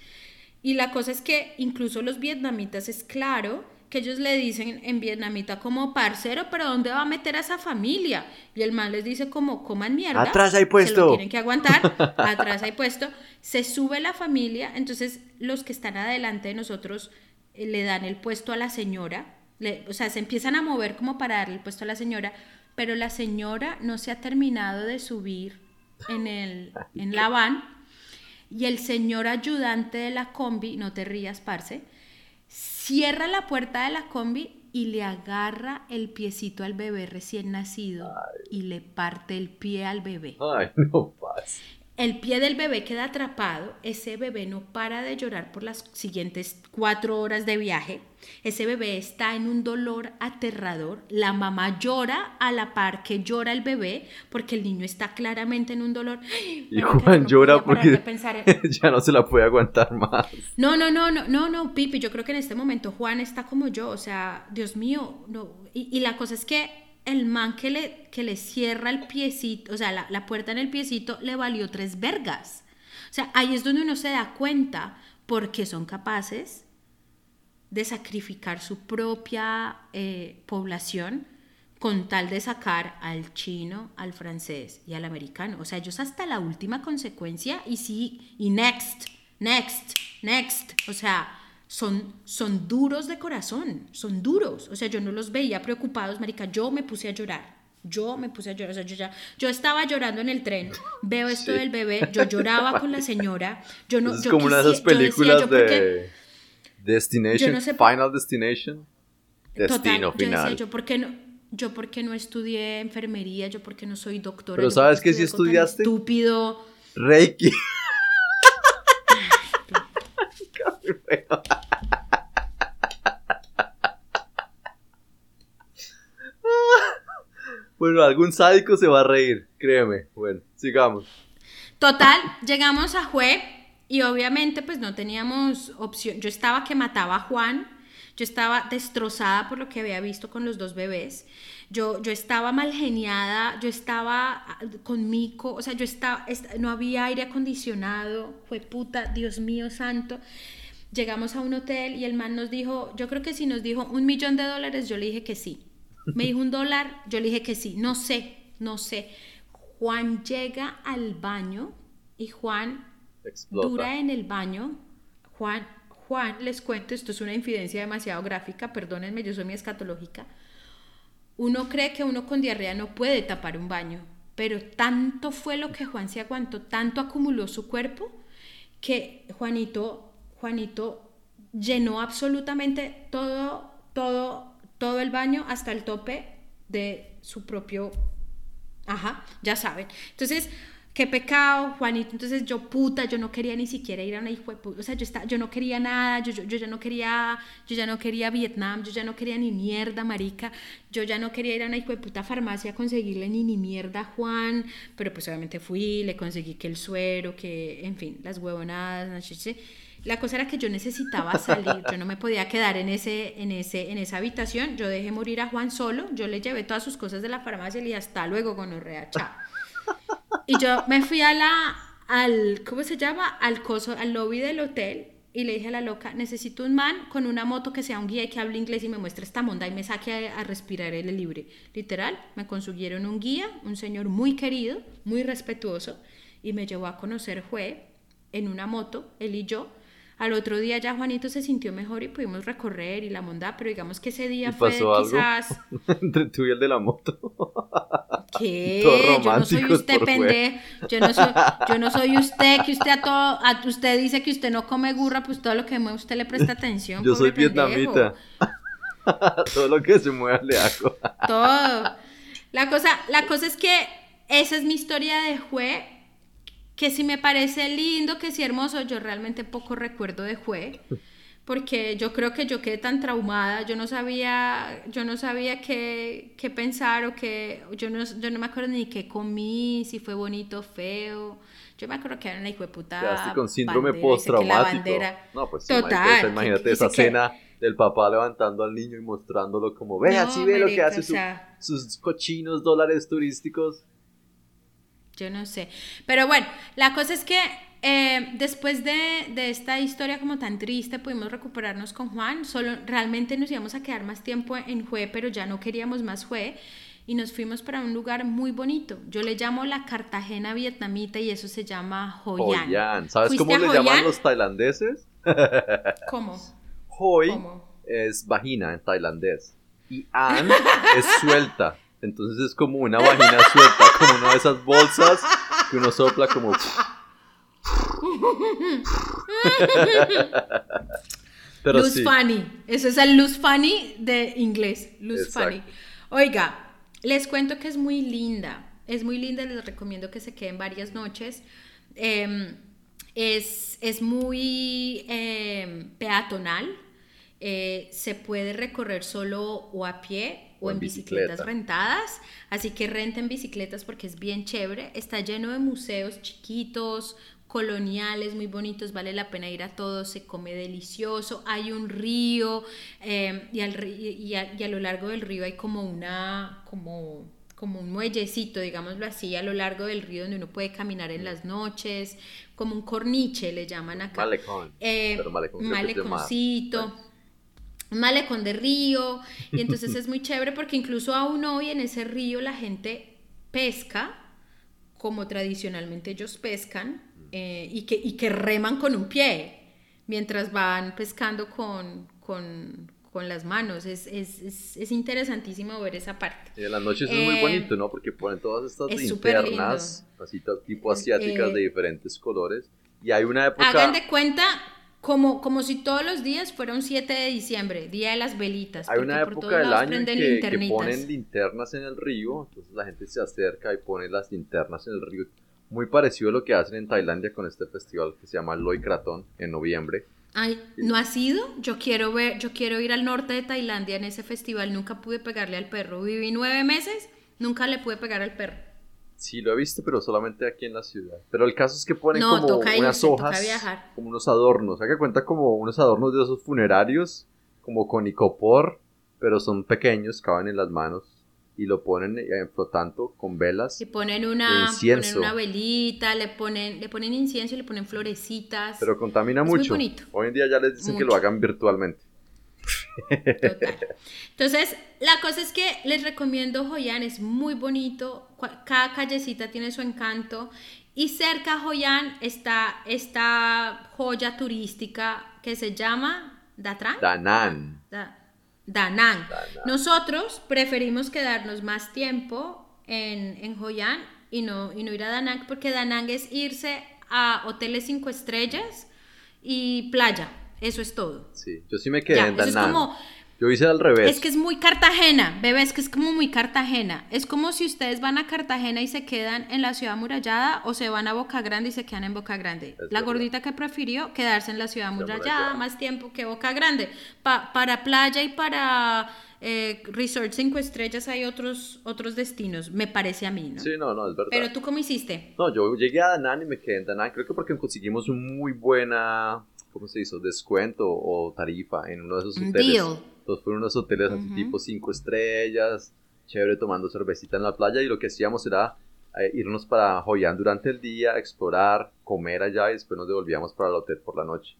Y la cosa es que incluso los vietnamitas es claro que ellos le dicen en vietnamita como parcero, pero ¿dónde va a meter a esa familia? Y el man les dice como coman mierda. Atrás hay puesto. Se lo tienen que aguantar. (laughs) atrás hay puesto. Se sube la familia, entonces los que están adelante de nosotros eh, le dan el puesto a la señora o sea, se empiezan a mover como para darle el puesto a la señora, pero la señora no se ha terminado de subir en, el, en la van y el señor ayudante de la combi, no te rías, parce, cierra la puerta de la combi y le agarra el piecito al bebé recién nacido y le parte el pie al bebé. Ay, no pasa. El pie del bebé queda atrapado, ese bebé no para de llorar por las siguientes cuatro horas de viaje, ese bebé está en un dolor aterrador, la mamá llora a la par que llora el bebé porque el niño está claramente en un dolor. Y Juan llora porque (laughs) ya no se la puede aguantar más. No, no, no, no, no, no, Pipi, yo creo que en este momento Juan está como yo, o sea, Dios mío, no. y la cosa es que el man que le, que le cierra el piecito, o sea, la, puerta en el piecito, le valió tres vergas. O sea, ahí es donde uno se da cuenta porque son capaces de sacrificar su propia eh, población con tal de sacar al chino, al francés y al americano. O sea, ellos hasta la última consecuencia y sí, y next, next, next. O sea, son, son duros de corazón, son duros. O sea, yo no los veía preocupados, marica, yo me puse a llorar. Yo me puse a llorar, o sea, yo ya, yo estaba llorando en el tren, veo esto del bebé, yo lloraba con la señora, yo no, es como una de esas películas de Destination, Final Destination, Destino Final. Yo decía, yo por qué no, yo porque no estudié enfermería, yo porque no soy doctora. Pero sabes que si estudiaste. Estúpido. Reiki. (laughs) (laughs) Bueno, algún sádico se va a reír, créeme. Bueno, sigamos. Total, llegamos a Jue y obviamente pues no teníamos opción. Yo estaba que mataba a Juan, yo estaba destrozada por lo que había visto con los dos bebés. Yo, yo estaba mal geniada, yo estaba ah, con mico, o sea, yo estaba, no había aire acondicionado, fue puta, Dios mío santo. Llegamos a un hotel y el man nos dijo, yo creo que si nos dijo un millón de dólares, yo le dije que sí. Me dijo un dólar, yo le dije que sí. No sé, no sé. Juan llega al baño y Juan dura en el baño. Juan, Juan, les cuento, esto es una infidencia demasiado gráfica, perdónenme, yo soy mi escatológica. Uno cree que uno con diarrea no puede tapar un baño, pero tanto fue lo que Juan se aguantó, tanto acumuló su cuerpo que Juanito, Juanito llenó absolutamente todo, todo todo el baño hasta el tope de su propio... Ajá, ya saben. Entonces, qué pecado, Juanito. Entonces yo, puta, yo no quería ni siquiera ir a una hijo O sea, yo, está, yo no quería nada, yo, yo, yo, ya no quería, yo ya no quería Vietnam, yo ya no quería ni mierda, marica. Yo ya no quería ir a una hijo de puta farmacia a conseguirle ni ni mierda a Juan. Pero pues obviamente fui, le conseguí que el suero, que, en fin, las huevonadas, no la cosa era que yo necesitaba salir, yo no me podía quedar en, ese, en, ese, en esa habitación, yo dejé morir a Juan solo, yo le llevé todas sus cosas de la farmacia y le dije hasta luego con chao. Y yo me fui a la, al, ¿cómo se llama? Al coso, al lobby del hotel y le dije a la loca, necesito un man con una moto que sea un guía y que hable inglés y me muestre esta monda y me saque a, a respirar el libre. Literal, me consiguieron un guía, un señor muy querido, muy respetuoso y me llevó a conocer Jue en una moto, él y yo, al otro día ya Juanito se sintió mejor y pudimos recorrer y la monda, pero digamos que ese día fue quizás... (laughs) Entre tú y el de la moto. (laughs) ¿Qué? (laughs) Yo no soy usted pendejo. Yo no soy, yo no soy usted que usted a todo, a, usted dice que usted no come gurra, pues todo lo que mueve usted le presta atención. Yo soy vietnamita. todo lo que se mueva le hago. todo. La cosa, la cosa es que esa es mi historia de Jue que si me parece lindo, que si hermoso, yo realmente poco recuerdo de Hue, porque yo creo que yo quedé tan traumada, yo no sabía, yo no sabía qué, qué pensar o qué, yo no, yo no me acuerdo ni qué comí, si fue bonito o feo. Yo me acuerdo que era una hijo puta. Con síndrome postraumático. No, pues Total. imagínate esa escena del papá levantando al niño y mostrándolo como, ve, así ve lo que hace sus cochinos dólares turísticos. Yo no sé. Pero bueno, la cosa es que eh, después de, de, esta historia como tan triste, pudimos recuperarnos con Juan. Solo realmente nos íbamos a quedar más tiempo en Jue, pero ya no queríamos más Jue. Y nos fuimos para un lugar muy bonito. Yo le llamo la Cartagena vietnamita y eso se llama Hoi An. ¿Sabes cómo le llaman los tailandeses? (laughs) ¿Cómo? Hoi es vagina en tailandés. Y An es suelta. Entonces es como una vagina suelta, como una de esas bolsas que uno sopla como... Pero luz funny. Eso es el luz funny de inglés. Luz funny. Oiga, les cuento que es muy linda. Es muy linda, les recomiendo que se queden varias noches. Em, es, es, muy em, peatonal. Eh, se puede recorrer solo o a pie o, en, bicicletas rentadas. Así que renten bicicletas porque es bien chévere. Está lleno de museos chiquitos, coloniales muy bonitos, vale la pena ir a todos, se come delicioso, hay un río eh, y, al, y, a, lo largo del río hay como una, como, como un muellecito, digámoslo así, a lo largo del río donde uno puede caminar en las noches, como un corniche le llaman acá. Malecón. Eh, maleconcito malecón de río, y entonces (laughs) es muy chévere porque incluso aún hoy en ese río la gente pesca, como tradicionalmente ellos pescan, eh, y, que, y que reman con un pie, mientras van pescando con, con, con las manos. Es, es, es, interesantísimo ver esa parte. Y en las noches es muy eh, bonito, ¿no? Porque ponen todas estas linternas, así tipo asiáticas de eh, diferentes colores. Y hay una época... Hagan de cuenta como, como si todos los días fuera un 7 de diciembre, día de las velitas. Hay una época del año en que, que, ponen linternas en el río, entonces la gente se acerca y pone las linternas en el río. Muy parecido a lo que hacen en Tailandia con este festival que se llama Loy Krathon en noviembre. Ay, ¿no ha sido? Yo quiero ver, yo quiero ir al norte de Tailandia en ese festival. Nunca pude pegarle al perro. Viví nueve meses, nunca le pude pegar al perro. Sí, lo he visto, pero solamente aquí en la ciudad. Pero el caso es que ponen como unas hojas, como unos adornos. que cuenta como unos adornos de esos funerarios, como con icopor, pero son pequeños, caben en las manos y lo ponen eh, flotando con velas. Y ponen una, ponen una velita, le ponen, le ponen incienso y le ponen florecitas. Pero contamina mucho. Muy bonito. Hoy en día ya les dicen que lo hagan virtualmente. Entonces, la cosa es que les recomiendo Joyan, es muy bonito, cada callecita tiene su encanto y cerca a Joyan está esta joya turística que se llama Datran. Danán. Danán. Nosotros preferimos quedarnos más tiempo en, en Joyan y no, y no ir a Danang porque Danang es irse a hoteles cinco estrellas y playa. Eso es todo. Sí, yo sí me quedé en Danang. Yo hice al revés. Es que es muy Cartagena, bebé, es que es como muy Cartagena. Es como si ustedes van a Cartagena y se quedan en la ciudad amurallada o se van a Boca Grande y se quedan en Boca Grande. la gordita que prefirió quedarse en la ciudad amurallada más tiempo que Boca Grande. para playa y para eh, resort cinco estrellas hay otros, otros destinos, me parece a mí, ¿no? Sí, no, no, es verdad. Pero tú cómo hiciste? No, yo llegué a Danán y me quedé en Danán, creo que porque conseguimos muy buena, ¿cómo se hizo? Descuento o tarifa en uno de esos hoteles. Entonces fueron unos hoteles así tipo cinco estrellas, chévere tomando cervecita en la playa y lo que hacíamos era eh, irnos para Joyán durante el día, explorar, comer allá y después nos devolvíamos para el hotel por la noche.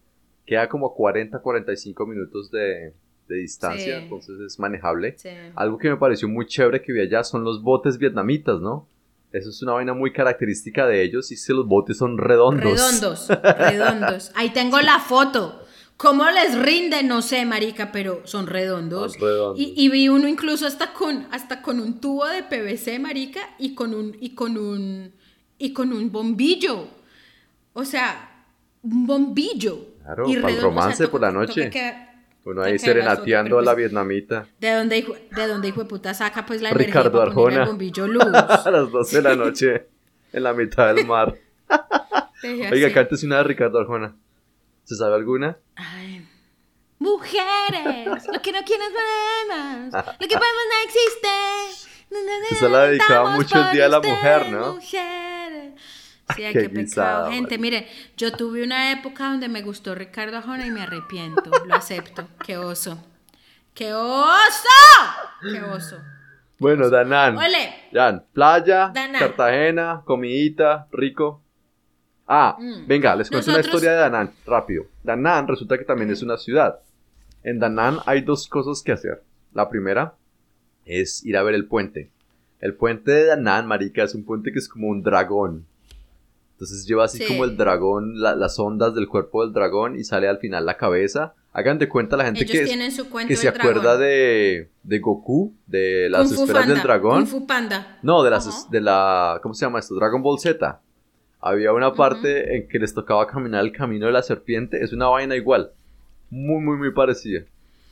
Queda como 40, 45 minutos de, de distancia, entonces es manejable. Algo que me pareció muy chévere que vi allá son los botes vietnamitas, ¿no? Eso es una vaina muy característica de ellos y si los botes son redondos. Redondos, (laughs) redondos. Ahí tengo la foto. ¿Cómo les rinde? No sé, marica, pero son redondos. Y, vi uno incluso hasta con, hasta con un tubo de PVC, marica, y con un, y con un, y con un bombillo. O sea, un bombillo. Claro, para el romance por la noche. Uno ahí serenateando a la vietnamita. ¿De dónde, hijo, ¿De dónde hijo de puta saca pues la Ricardo energía Arjona. el bombillo luz? (laughs) a las 12 de la noche, en la mitad del mar. (laughs) Oiga, cántese una de Ricardo Arjona. ¿Se sabe alguna? Ay. Mujeres, lo que no quieren problemas, lo que podemos no existe. Se la dedicaba mucho el Día de la Mujer, ¿no? Mujeres. Sí, ay, qué, pecado. Gente, miren, yo tuve una época donde me gustó Ricardo Arjona y me arrepiento. Lo acepto. Qué oso. ¡Qué oso! ¡Qué oso! Bueno, Danán. Ole. Dan, playa, Cartagena, comidita, rico. Ah, mm. venga, les cuento una historia de Danán, rápido. Danán resulta que también es una ciudad. En Danán hay dos cosas que hacer. La primera es ir a ver el puente. El puente de Danán, marica, es un puente que es como un dragón. Entonces lleva así como el dragón, las ondas del cuerpo del dragón y sale al final la cabeza. Hagan de cuenta la gente que, que se acuerda de, de, Goku, de las esferas del dragón. Kung Fu Panda. No, de las de la ¿cómo se llama esto? Dragon Ball Z. Había una parte en que les tocaba caminar el camino de la serpiente, es una vaina igual. Muy muy muy parecida.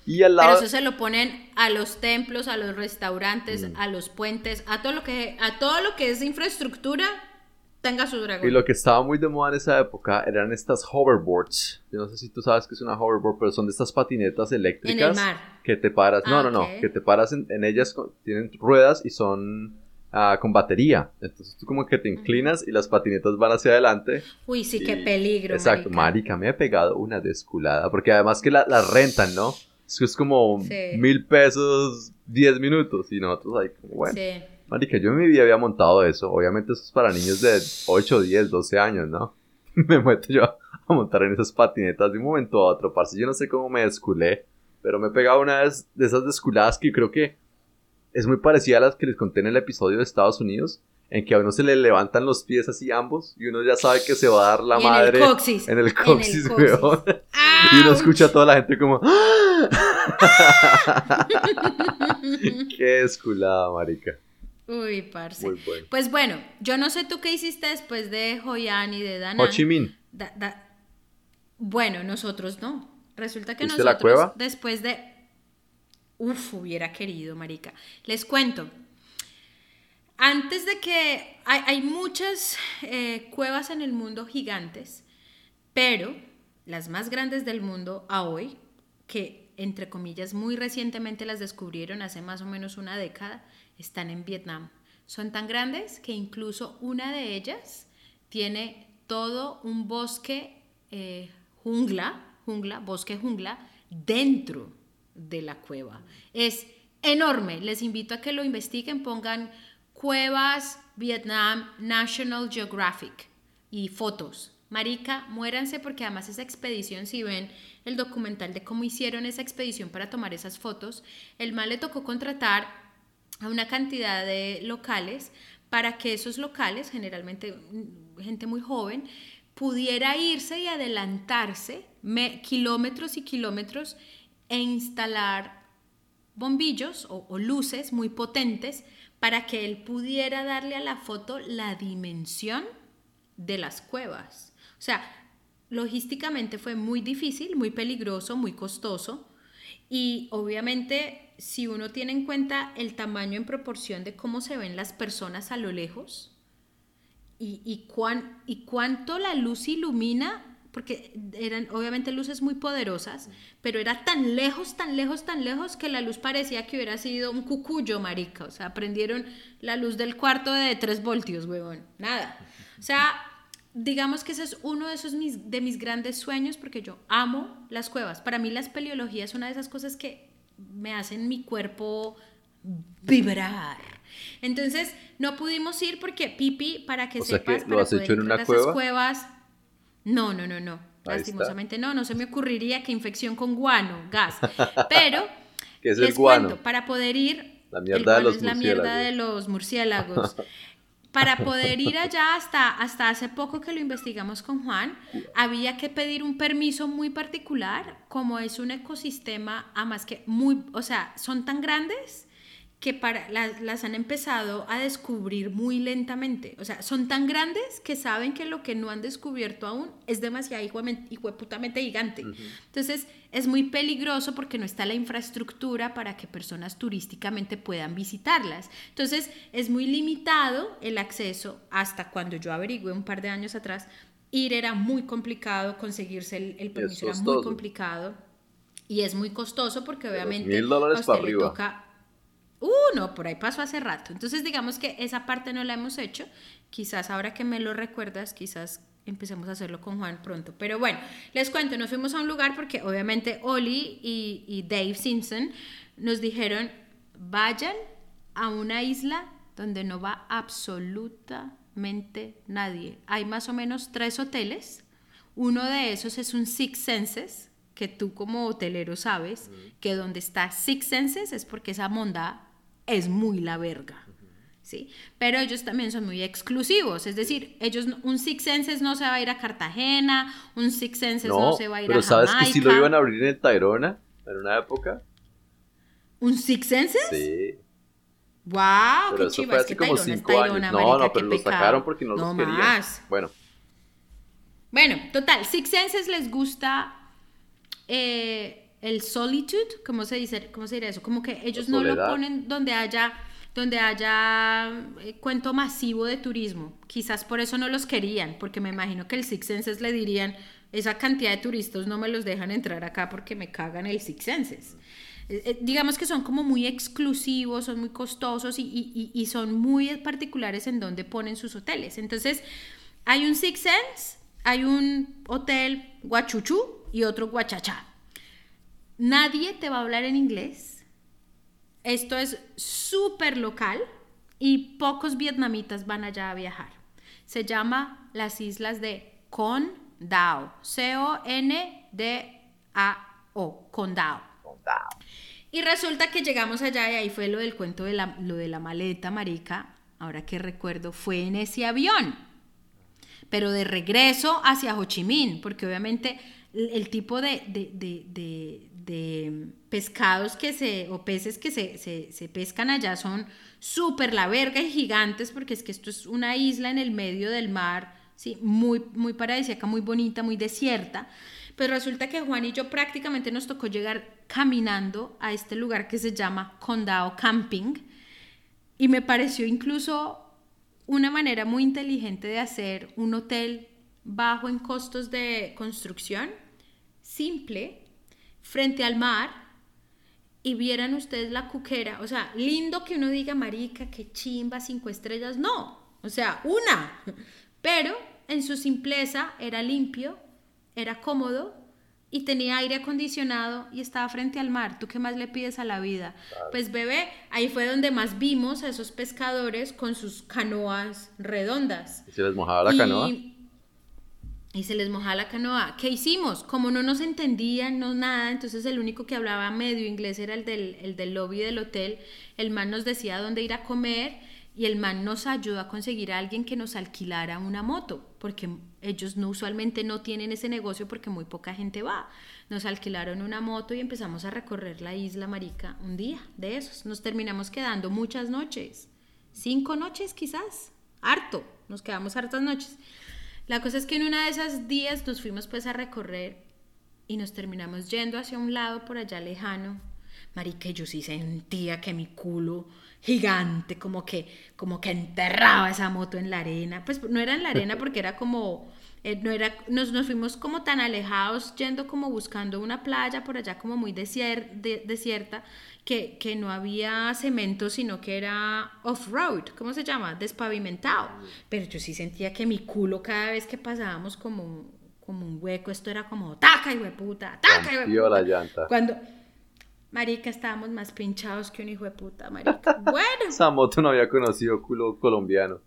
Y al lado... Pero eso se lo ponen a los templos, a los restaurantes, mm. a los puentes, a todo lo que a todo lo que es infraestructura tenga su dragón. Y lo que estaba muy de moda en esa época eran estas hoverboards. Yo no sé si tú sabes que es una hoverboard, pero son de estas patinetas eléctricas. En el mar. Que te paras. no, no, no. Que te paras en, ellas, tienen ruedas y son ah, con batería. Entonces tú como que te inclinas y las patinetas van hacia adelante. Uy, sí, qué peligro. Exacto, marica. me he pegado una desculada. Porque además que la, rentan, ¿no? Es como mil pesos, diez minutos. Y nosotros ahí como, bueno. Sí. Marica, yo en mi vida había montado eso. Obviamente eso es para niños de 8, 10, 12 años, ¿no? (laughs) me meto yo a montar en esas patinetas de un momento a otro, parce. Yo no sé cómo me desculé, pero me he pegado una vez de esas desculadas que creo que es muy parecida a las que les conté en el episodio de Estados Unidos, en que a uno se le levantan los pies así ambos y uno ya sabe que se va a dar la madre en el coxis, en el coxis, weón. y uno escucha a toda la gente como (laughs) qué desculada, marica. Uy, parce. Pues bueno, yo no sé tú qué hiciste después de Joyan y de Danán. Ho Chi Minh. bueno, nosotros no. Resulta que nosotros la cueva? después de Uf, hubiera querido, marica. Les cuento. Antes de que hay, muchas eh, cuevas en el mundo gigantes, pero las más grandes del mundo a hoy, que entre comillas muy recientemente las descubrieron hace más o menos una década, están en Vietnam. Son tan grandes que incluso una de ellas tiene todo un bosque eh, jungla, jungla, bosque jungla, dentro de la cueva. Es enorme. Les invito a que lo investiguen, pongan cuevas Vietnam National Geographic y fotos. Marica, muéranse porque además esa expedición, si ven el documental de cómo hicieron esa expedición para tomar esas fotos, el mal le tocó contratar a una cantidad de locales para que esos locales, generalmente gente muy joven, pudiera irse y adelantarse kilómetros y kilómetros e instalar bombillos o, o, luces muy potentes para que él pudiera darle a la foto la dimensión de las cuevas. O sea, logísticamente fue muy difícil, muy peligroso, muy costoso y obviamente si uno tiene en cuenta el tamaño en proporción de cómo se ven las personas a lo lejos y, y, y cuánto la luz ilumina, porque eran obviamente luces muy poderosas, pero era tan lejos, tan lejos, tan lejos que la luz parecía que hubiera sido un cucuyo, marica. O sea, prendieron la luz del cuarto de 3 voltios, huevón. Nada. O sea, digamos que ese es uno de, esos mis, de mis grandes sueños porque yo amo las cuevas. Para mí la espeleología es una de esas cosas que me hacen mi cuerpo vibrar. Entonces, no pudimos ir porque Pipi, para que sepas, ¿lo has hecho en una cueva? cuevas. No, no, no, no. Lastimosamente no, no se me ocurriría que infección con guano, gas. Pero (laughs) ¿Qué es el guano? para poder ir la mierda de los es la mierda de los murciélagos. (laughs) Para poder ir allá hasta, hasta hace poco que lo investigamos con Juan, había que pedir un permiso muy particular, como es un ecosistema, a más que muy, o sea, son tan grandes que para, las, las, han empezado a descubrir muy lentamente. O sea, son tan grandes que saben que lo que no han descubierto aún es demasiado putamente gigante. Entonces, es muy peligroso porque no está la infraestructura para que personas turísticamente puedan visitarlas. Entonces, es muy limitado el acceso hasta cuando yo averigüé un par de años atrás. Ir era muy complicado, conseguirse el, el permiso era muy complicado y es muy costoso porque obviamente mil dólares para arriba. toca Uh, no, por ahí pasó hace rato. Entonces digamos que esa parte no la hemos hecho. Quizás ahora que me lo recuerdas, quizás empecemos a hacerlo con Juan pronto. Pero bueno, les cuento, nos fuimos a un lugar porque obviamente Oli y, y Dave Simpson nos dijeron, vayan a una isla donde no va absolutamente nadie. Hay más o menos tres hoteles. Uno de esos es un Six Senses, que tú como hotelero sabes que donde está Six Senses es porque esa monda es muy la verga. ¿Sí? Pero ellos también son muy exclusivos, es decir, ellos un Six Senses no se va a ir a Cartagena, un Six Senses no, se va a ir a Jamaica. Pero sabes que sí lo iban a abrir en el Tayrona en una época. ¿Un Six Senses? Sí. Wow, qué chiva, es que como Tayrona es Tayrona, No, marica, no, pero qué lo sacaron porque no, los querían. Más. Bueno. Bueno, total, Six Senses les gusta eh, el solitude, ¿cómo se dice? ¿Cómo se diría eso? Como que ellos no lo ponen donde haya donde haya eh, cuento masivo de turismo. Quizás por eso no los querían, porque me imagino que el Six Senses le dirían, esa cantidad de turistas no me los dejan entrar acá porque me cagan el Six Senses. Eh, digamos que son como muy exclusivos, son muy costosos y, y, y, son muy particulares en donde ponen sus hoteles. Entonces, hay un Six Sense, hay un hotel guachuchu y otro guachachá. Nadie te va a hablar en inglés. Esto es súper local y pocos vietnamitas van allá a viajar. Se llama las islas de Con Dao. C-O-N-D-A-O. Condao. Condao. Y resulta que llegamos allá y ahí fue lo del cuento de la, lo de la maleta, marica. Ahora que recuerdo, fue en ese avión. Pero de regreso hacia Ho Chi Minh, porque obviamente el tipo de, de, pescados que se, o peces que se, se, pescan allá son súper la verga y gigantes, porque es que esto es una isla en el medio del mar, ¿sí? muy, muy paradisíaca, muy bonita, muy desierta. Pero resulta que Juan y yo prácticamente nos tocó llegar caminando a este lugar que se llama Condado Camping, y me pareció incluso una manera muy inteligente de hacer un hotel bajo en costos de construcción simple frente al mar y vieran ustedes la cuquera, o sea, lindo que uno diga, marica, qué chimba, cinco estrellas, no, o sea, una, pero en su simpleza era limpio, era cómodo y tenía aire acondicionado y estaba frente al mar. ¿Tú qué más le pides a la vida? Pues bebé, ahí fue donde más vimos a esos pescadores con sus canoas redondas. ¿Y se les mojaba la canoa? Y se les mojaba la canoa. ¿Qué hicimos? Como no nos entendían, no nada, entonces el único que hablaba medio inglés era el del, el del lobby del hotel. El man nos decía dónde ir a comer y el man nos ayudó a conseguir a alguien que nos alquilara una moto, porque ellos no usualmente no tienen ese negocio porque muy poca gente va. Nos alquilaron una moto y empezamos a recorrer la isla Marica un día de esos. Nos terminamos quedando muchas noches, cinco noches quizás, harto, nos quedamos hartas noches. La cosa es que en una de esas días nos fuimos pues a recorrer y nos terminamos yendo hacia un lado por allá lejano. Marica, yo sí sentía que mi culo gigante, como que, como que enterraba esa moto en la arena. Pues no era en la arena porque era como, eh, no era, nos, nos, fuimos como tan alejados, yendo como buscando una playa por allá como muy desierta, que, que, no había cemento, sino que era off-road, ¿cómo se llama? Despavimentado. Pero yo sí sentía que mi culo cada vez que pasábamos como, como un hueco, esto era como, taca y puta, taca y la llanta. Cuando, marica, estábamos más pinchados que un hijo de puta, marica. (laughs) Bueno. Esa moto no había conocido culo colombiano.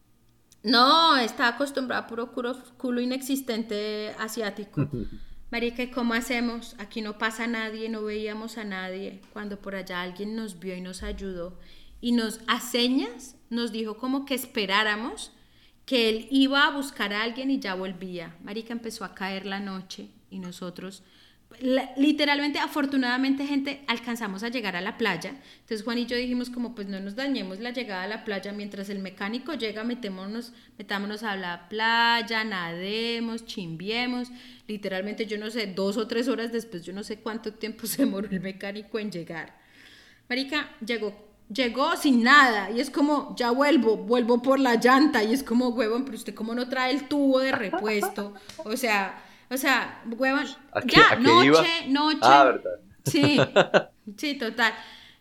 No, estaba acostumbrada a puro culo, culo inexistente asiático. (laughs) Marica, ¿y cómo hacemos? Aquí no pasa nadie, no veíamos a nadie. Cuando por allá alguien nos vio y nos ayudó y nos a señas nos dijo como que esperáramos que él iba a buscar a alguien y ya volvía. Marica empezó a caer la noche y nosotros literalmente, afortunadamente, gente, alcanzamos a llegar a la playa. Entonces Juan y yo dijimos como, pues no nos dañemos la llegada a la playa. Mientras el mecánico llega, metémonos, metámonos a la playa, nademos, chimbiemos. Literalmente, yo no sé, dos o tres horas después, yo no sé cuánto tiempo (laughs) se demoró el mecánico en llegar. Marica, llegó llegó sin nada y es como, ya vuelvo, vuelvo por la llanta y es como, huevón, pero usted cómo no trae el tubo de repuesto, o sea, o sea, huevón, ya, noche, noche. Ah, verdad. Sí, (laughs) sí, total.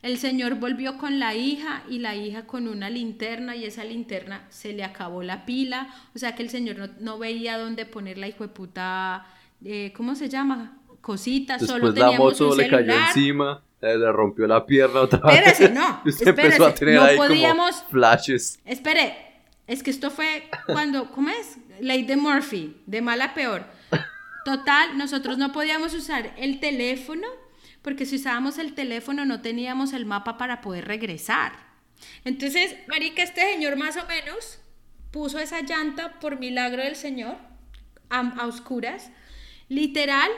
El señor volvió con la hija y la hija con una linterna y esa linterna se le acabó la pila. O sea que el señor no, veía dónde poner la hijo de puta, eh, ¿cómo se llama? Cositas, solo teníamos la moto le cayó encima, le rompió la pierna otra vez. Espérese, no. (laughs) empezó a tener no podíamos, flashes. Espere, es que esto fue cuando, ¿cómo es? Ley de Murphy, de mala a peor. Total, nosotros no podíamos usar el teléfono porque si usábamos el teléfono no teníamos el mapa para poder regresar. Entonces, marica, este señor más o menos puso esa llanta por milagro del Señor a, oscuras. Literal,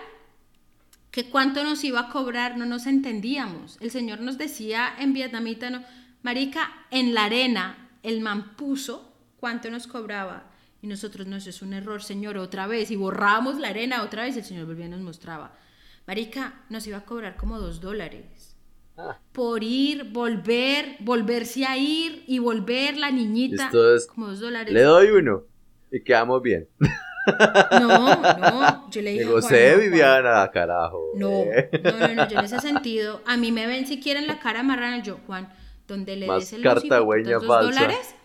que cuánto nos iba a cobrar no nos entendíamos. El Señor nos decía en vietnamita, marica, en la arena el man puso cuánto nos cobraba y nosotros, no, eso es un error, Señor, otra vez. Y borrábamos la arena otra vez el Señor volvía y nos mostraba. Marica, nos iba a cobrar como dos dólares. Ah. Por ir, volver, volverse a ir y volver la niñita. como dos dólares. Le doy uno y quedamos bien. No, no, yo le dije. Digo, sé, Viviana, carajo. No, no, no, no, yo en ese sentido, a mí me ven si quieren la cara marrana, yo, Juan, donde le des el dos dólares,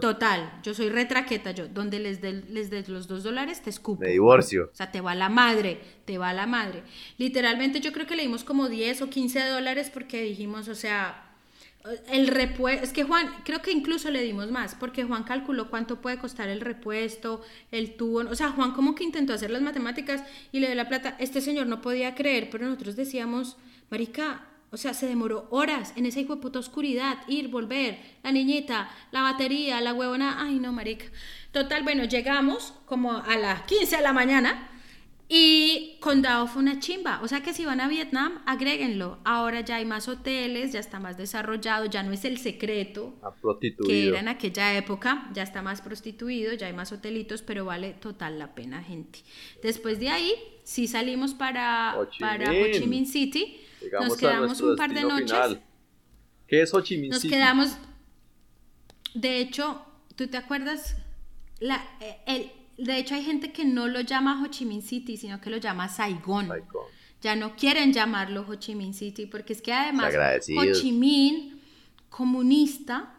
Total, yo soy retraqueta, yo, donde les des les los dos dólares, te escupo. Me divorcio. O sea, te va la madre, te va la madre. Literalmente yo creo que le dimos como 10 o 15 dólares porque dijimos, o sea, el repuesto, es que Juan, creo que incluso le dimos más, porque Juan calculó cuánto puede costar el repuesto, el tubo, o sea, Juan como que intentó hacer las matemáticas y le dio la plata. Este señor no podía creer, pero nosotros decíamos, Marica, o sea, se demoró horas en esa hijo de puta oscuridad, ir, volver, la niñita, la batería, la huevona, ay no, marica. Total, bueno, llegamos como a las 15 de la mañana y Condado fue una chimba. O sea que si van a Vietnam, agréguenlo. Ahora ya hay más hoteles, ya está más desarrollado, ya no es el secreto que era en aquella época, ya está más prostituido, ya hay más hotelitos, pero vale total la pena, gente. Después de ahí, sí salimos para para Ho Chi Minh City nos quedamos un par de noches. ¿Qué es Ho Chi Minh Nos quedamos. De hecho, ¿tú te acuerdas? La, el, de hecho, hay gente que no lo llama Ho Chi Minh City, sino que lo llama Saigón. Ya no quieren llamarlo Ho Chi Minh City, porque es que además Ho Chi Minh, comunista,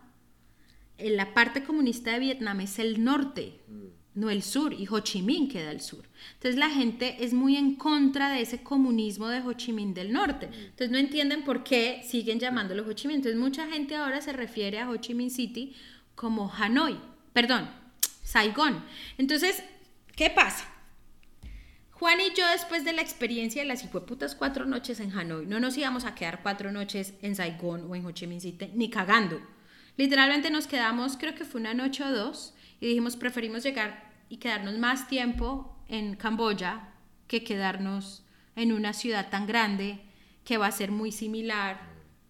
en la parte comunista de Vietnam es el norte. Mm no el sur, y Ho Chi Minh queda al sur. Entonces la gente es muy en contra de ese comunismo de Ho Chi Minh del norte. Entonces no entienden por qué siguen llamándolo Ho Chi Minh. Entonces mucha gente ahora se refiere a Ho Chi Minh City como Hanoi, perdón, Saigón. Entonces, ¿qué pasa? Juan y yo, después de la experiencia de las putas cuatro noches en Hanoi, no nos íbamos a quedar cuatro noches en Saigón o en Ho Chi Minh City, ni cagando. Literalmente nos quedamos, creo que fue una noche o dos, y dijimos, preferimos llegar y quedarnos más tiempo en Camboya que quedarnos en una ciudad tan grande que va a ser muy similar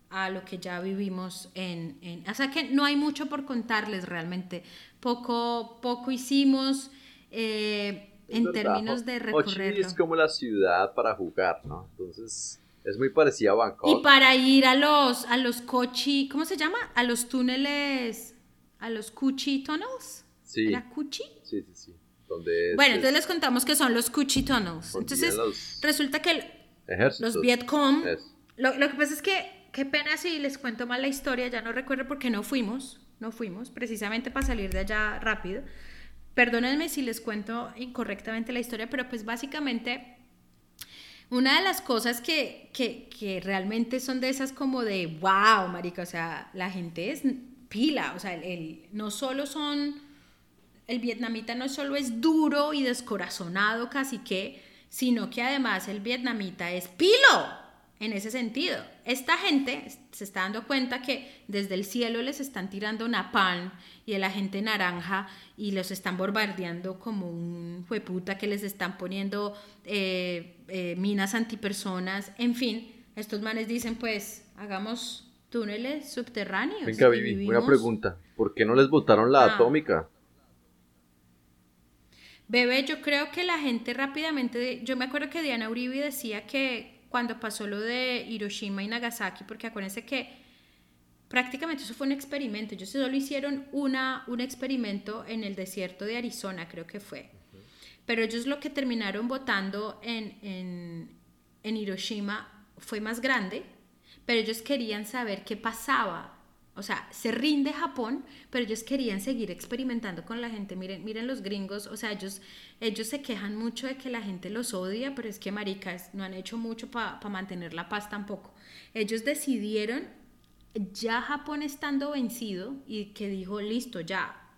a lo que ya vivimos en, en, o sea que no hay mucho por contarles realmente. Poco poco hicimos eh, en términos de recorrerlo. es como la ciudad para jugar no entonces es muy parecida a Bangkok. Y para ir a los a los cochi cómo se llama a los túneles a los Kuchi tunnels Sí. ¿Era Cuchi? Sí, sí, sí. bueno, entonces les contamos que son los Cuchi Tunnels. Entonces, resulta que los Vietcong. Lo, lo que pasa es que, qué pena si les cuento mal la historia, ya no recuerdo por qué no fuimos. No fuimos, precisamente para salir de allá rápido. Perdónenme si les cuento incorrectamente la historia, pero pues básicamente una de las cosas que, que, que, realmente son de esas como de, wow, marica, o sea, la gente es pila, o sea, el, no solo son el vietnamita no solo es duro y descorazonado casi que, sino que además el vietnamita es pilo, en ese sentido. Esta gente se está dando cuenta que desde el cielo les están tirando napalm y el agente naranja y los están bombardeando como un hueputa que les están poniendo eh, eh, minas antipersonas. En fin, estos manes dicen pues hagamos túneles subterráneos. Venga, Vivi, una pregunta. ¿Por qué no les votaron la ah. atómica? Bebé, yo creo que la gente rápidamente, yo me acuerdo que Diana Uribe decía que cuando pasó lo de Hiroshima y Nagasaki, porque acuérdense que prácticamente eso fue un experimento, ellos solo hicieron una, un experimento en el desierto de Arizona, creo que fue, pero ellos lo que terminaron votando en, en, en Hiroshima fue más grande, pero ellos querían saber qué pasaba o sea, se rinde Japón, pero ellos querían seguir experimentando con la gente. Miren, miren los gringos, o sea, ellos, ellos se quejan mucho de que la gente los odia, pero es que maricas no han hecho mucho para mantener la paz tampoco. Ellos decidieron, ya Japón estando vencido y que dijo, listo, ya,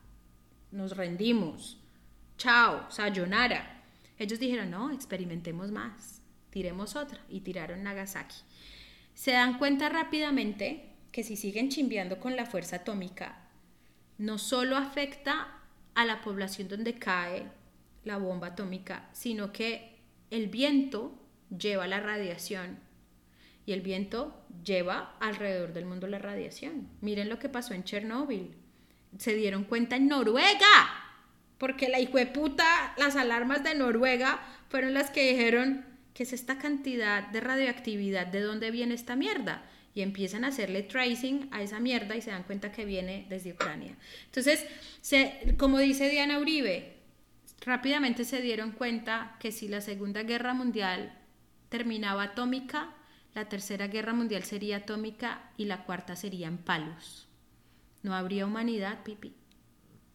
nos rendimos, chao, sayonara. Ellos dijeron, no, experimentemos más, tiremos otra y tiraron Nagasaki. Se dan cuenta rápidamente que si siguen chimbeando con la fuerza atómica, no solo afecta a la población donde cae la bomba atómica, sino que el viento lleva la radiación y el viento lleva alrededor del mundo la radiación. Miren lo que pasó en Chernóbil. Se dieron cuenta en Noruega, porque la hijo de puta, las alarmas de Noruega fueron las que dijeron que es esta cantidad de radioactividad, ¿de dónde viene esta mierda? Y empiezan a hacerle tracing a esa mierda y se dan cuenta que viene desde Ucrania. Entonces, como dice Diana Uribe, rápidamente se dieron cuenta que si la Segunda Guerra Mundial terminaba atómica, la Tercera Guerra Mundial sería atómica y la cuarta sería en palos. No habría humanidad, pipi.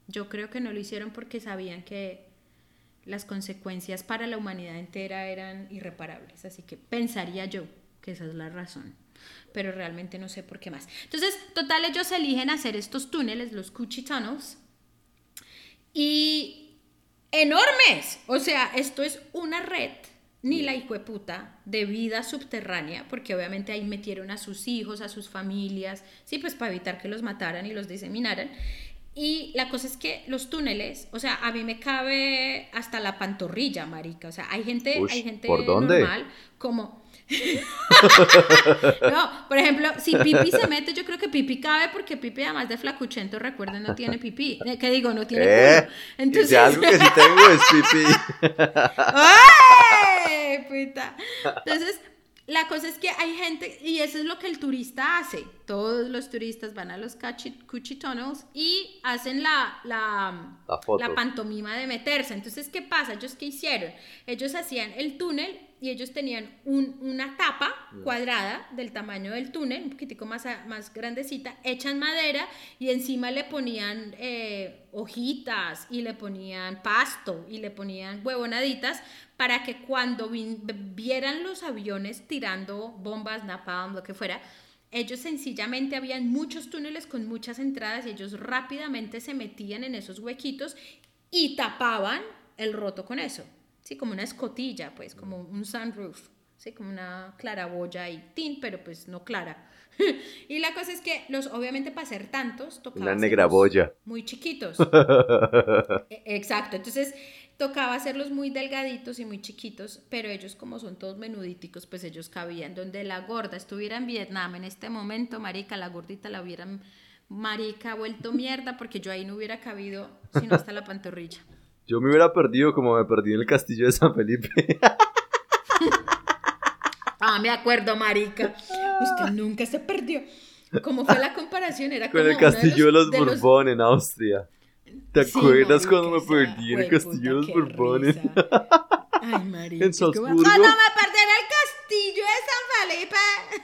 Yo creo que no lo hicieron porque sabían que las consecuencias para la humanidad entera eran irreparables. Así que pensaría yo que esa es la razón pero realmente no sé por qué más. Entonces, total, ellos eligen hacer estos túneles, los Cuchi Tunnels, y enormes. O sea, esto es una red, ni la hijo de vida subterránea, porque obviamente ahí metieron a sus hijos, a sus familias, sí, pues para evitar que los mataran y los diseminaran. Y la cosa es que los túneles, o sea, a mí me cabe hasta la pantorrilla, marica. O sea, hay gente, hay gente ¿por dónde? normal, como (laughs) no, por ejemplo, si Pipi se mete, yo creo que Pipi cabe porque Pipi, además de flacuchento, recuerden, no tiene pipí. Eh, ¿Qué digo? No tiene ¿Eh? Entonces... algo que sí tengo es pipí. (laughs) ¡Ay, puta! Entonces, la cosa es que hay gente, y eso es lo que el turista hace. Todos los turistas van a los Cuchi Tunnels y hacen la, la, la, pantomima de meterse. Entonces, ¿qué pasa? ¿Ellos qué hicieron? Ellos hacían el túnel y ellos tenían una tapa mm. cuadrada del tamaño del túnel, un poquitico más, más grandecita, echan madera y encima le ponían eh, hojitas y le ponían pasto y le ponían huevonaditas para que cuando vieran los aviones tirando bombas, napalm, lo que fuera, ellos sencillamente habían muchos túneles con muchas entradas y ellos rápidamente se metían en esos huequitos y tapaban el roto con eso. Sí, como una escotilla, pues, como un sunroof, sí, como una claraboya y tin, pero pues no clara. (laughs) y la cosa es que los, obviamente para ser tantos, tocaba una negra boya. Muy chiquitos. (laughs) E, exacto, entonces tocaba hacerlos muy delgaditos y muy chiquitos, pero ellos como son todos menudíticos, pues ellos cabían. Donde la gorda estuviera en Vietnam en este momento, marica, la gordita la hubieran, marica, vuelto mierda, porque yo ahí no hubiera cabido sino hasta la pantorrilla. Yo me hubiera perdido como me perdí en el castillo de San Felipe. (laughs) ah, me acuerdo, marica. Usted nunca se perdió. ¿Cómo fue la comparación? Era Con el castillo de los, Borbón en Austria. ¿Te acuerdas cuando me perdí en el castillo de los Borbones? Ay, marica. En Salzburgo. Cuando me perdí en el castillo de San Felipe.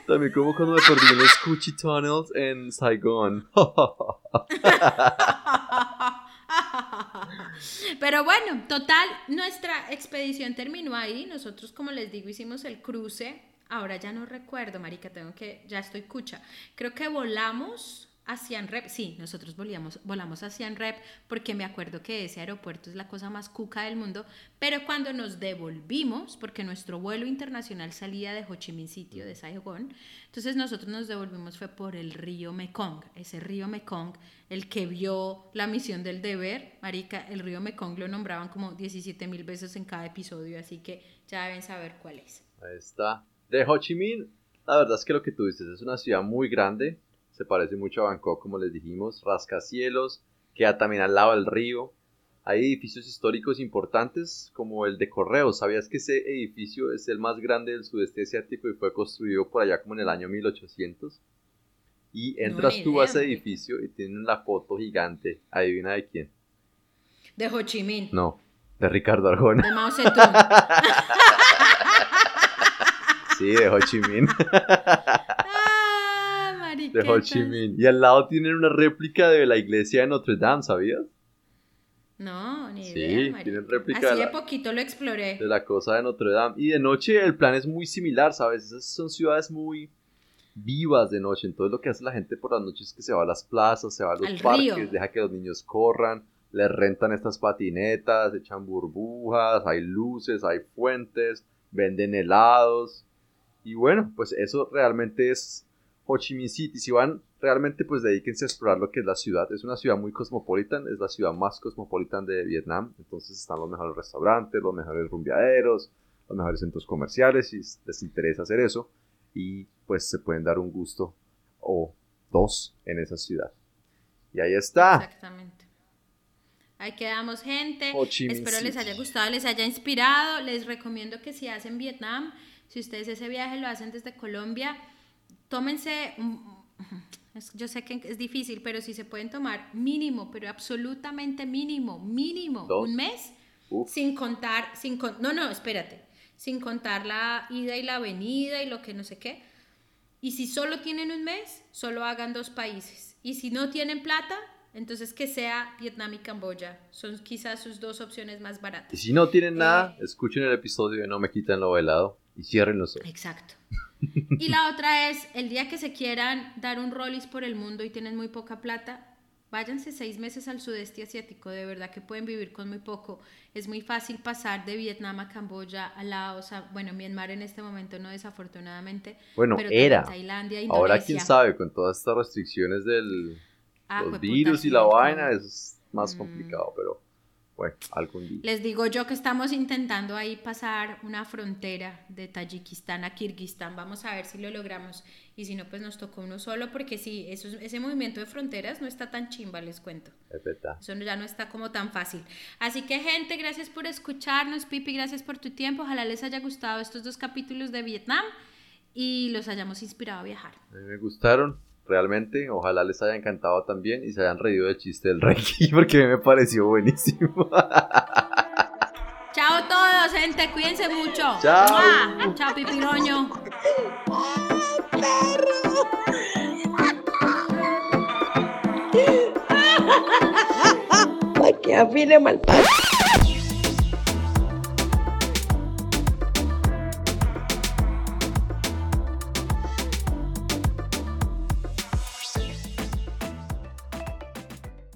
También como cuando me perdí en los Cuchi Tunnels en Saigon. (laughs) Pero bueno, total, nuestra expedición terminó ahí. Nosotros, como les digo, hicimos el cruce. Ahora ya no recuerdo, marica, tengo que, ya estoy cucha. Creo que volamos a Reap, sí, nosotros volíamos, volamos a Siem Reap porque me acuerdo que ese aeropuerto es la cosa más cuca del mundo, pero cuando nos devolvimos, porque nuestro vuelo internacional salía de Ho Chi Minh City de Saigon, entonces nosotros nos devolvimos fue por el río Mekong, ese río Mekong, el que vio la misión del deber, marica, el río Mekong lo nombraban como 17 mil veces en cada episodio, así que ya deben saber cuál es. Ahí está. De Ho Chi Minh, la verdad es que lo que tú dices es una ciudad muy grande, se parece mucho a Bangkok, como les dijimos, rascacielos, queda también al lado del río. Hay edificios históricos importantes como el de Correos. ¿Sabías que ese edificio es el más grande del sudeste asiático y fue construido por allá como en el año 1800? Y entras tú a ese edificio y tienen la foto gigante. Adivina de quién. De Ho Chi Minh. No, de Ricardo Arjona. De Mao (laughs) Zedong. sí, de Ho Chi Minh. (laughs) de Ho Chi Minh. Y al lado tienen una réplica de la iglesia de Notre Dame, ¿sabías? No, ni idea. Sí, tienen réplica. Así de, poquito lo exploré. De la cosa de Notre Dame. Y de noche el plan es muy similar, ¿sabes? Esas son ciudades muy vivas de noche. Entonces lo que hace la gente por las noches es que se va a las plazas, se va a los parques, deja que los niños corran, les rentan estas patinetas, echan burbujas, hay luces, hay fuentes, venden helados. Y bueno, pues eso realmente es Ho Chi Minh City. Si van, realmente pues dedíquense a explorar lo que es la ciudad. Es una ciudad muy cosmopolitan, es la ciudad más cosmopolitan de Vietnam. Entonces están los mejores restaurantes, los mejores rumbeaderos, los mejores centros comerciales, si les interesa hacer eso. Y pues se pueden dar un gusto o dos en esa ciudad. Y ahí está. Exactamente. Ahí quedamos, gente. Espero les haya gustado, les haya inspirado. Les recomiendo que si hacen Vietnam, si ustedes ese viaje lo hacen desde Colombia, tómense, yo sé que es difícil, pero si se pueden tomar mínimo, pero absolutamente mínimo, mínimo, un mes, sin contar, sin no, no, espérate, sin contar la ida y la venida y lo que no sé qué. Y si solo tienen un mes, solo hagan dos países. Y si no tienen plata, entonces que sea Vietnam y Camboya. Son quizás sus dos opciones más baratas. Y si no tienen nada, eh, escuchen el episodio de No me quitan lo bailado y cierren los ojos. Exacto. Y la otra es, el día que se quieran dar un rollis por el mundo y tienen muy poca plata, váyanse seis meses al sudeste asiático, de verdad que pueden vivir con muy poco. Es muy fácil pasar de Vietnam a Camboya, a Laos, a, bueno, Myanmar en este momento no desafortunadamente. Bueno, era. Tailandia, Indonesia. Ahora quién sabe, con todas estas restricciones del ah, los virus y la vaina, es más mm. complicado, pero bueno, algún día. Les digo yo que estamos intentando ahí pasar una frontera de Tayikistán a Kirguistán. Vamos a ver si lo logramos. Y si no, pues nos tocó uno solo, porque sí, eso, ese movimiento de fronteras no está tan chimba, les cuento. Es verdad. Eso ya no está como tan fácil. Así que, gente, gracias por escucharnos. Pipi, gracias por tu tiempo. Ojalá les haya gustado estos dos capítulos de Vietnam y los hayamos inspirado a viajar. A mí me gustaron realmente. Ojalá les haya encantado también y se hayan reído del chiste del Reiki (laughs) porque me pareció buenísimo. Chao todos, gente. Cuídense mucho. Chao. Chao, pipiroño. Para (laughs) que afine mal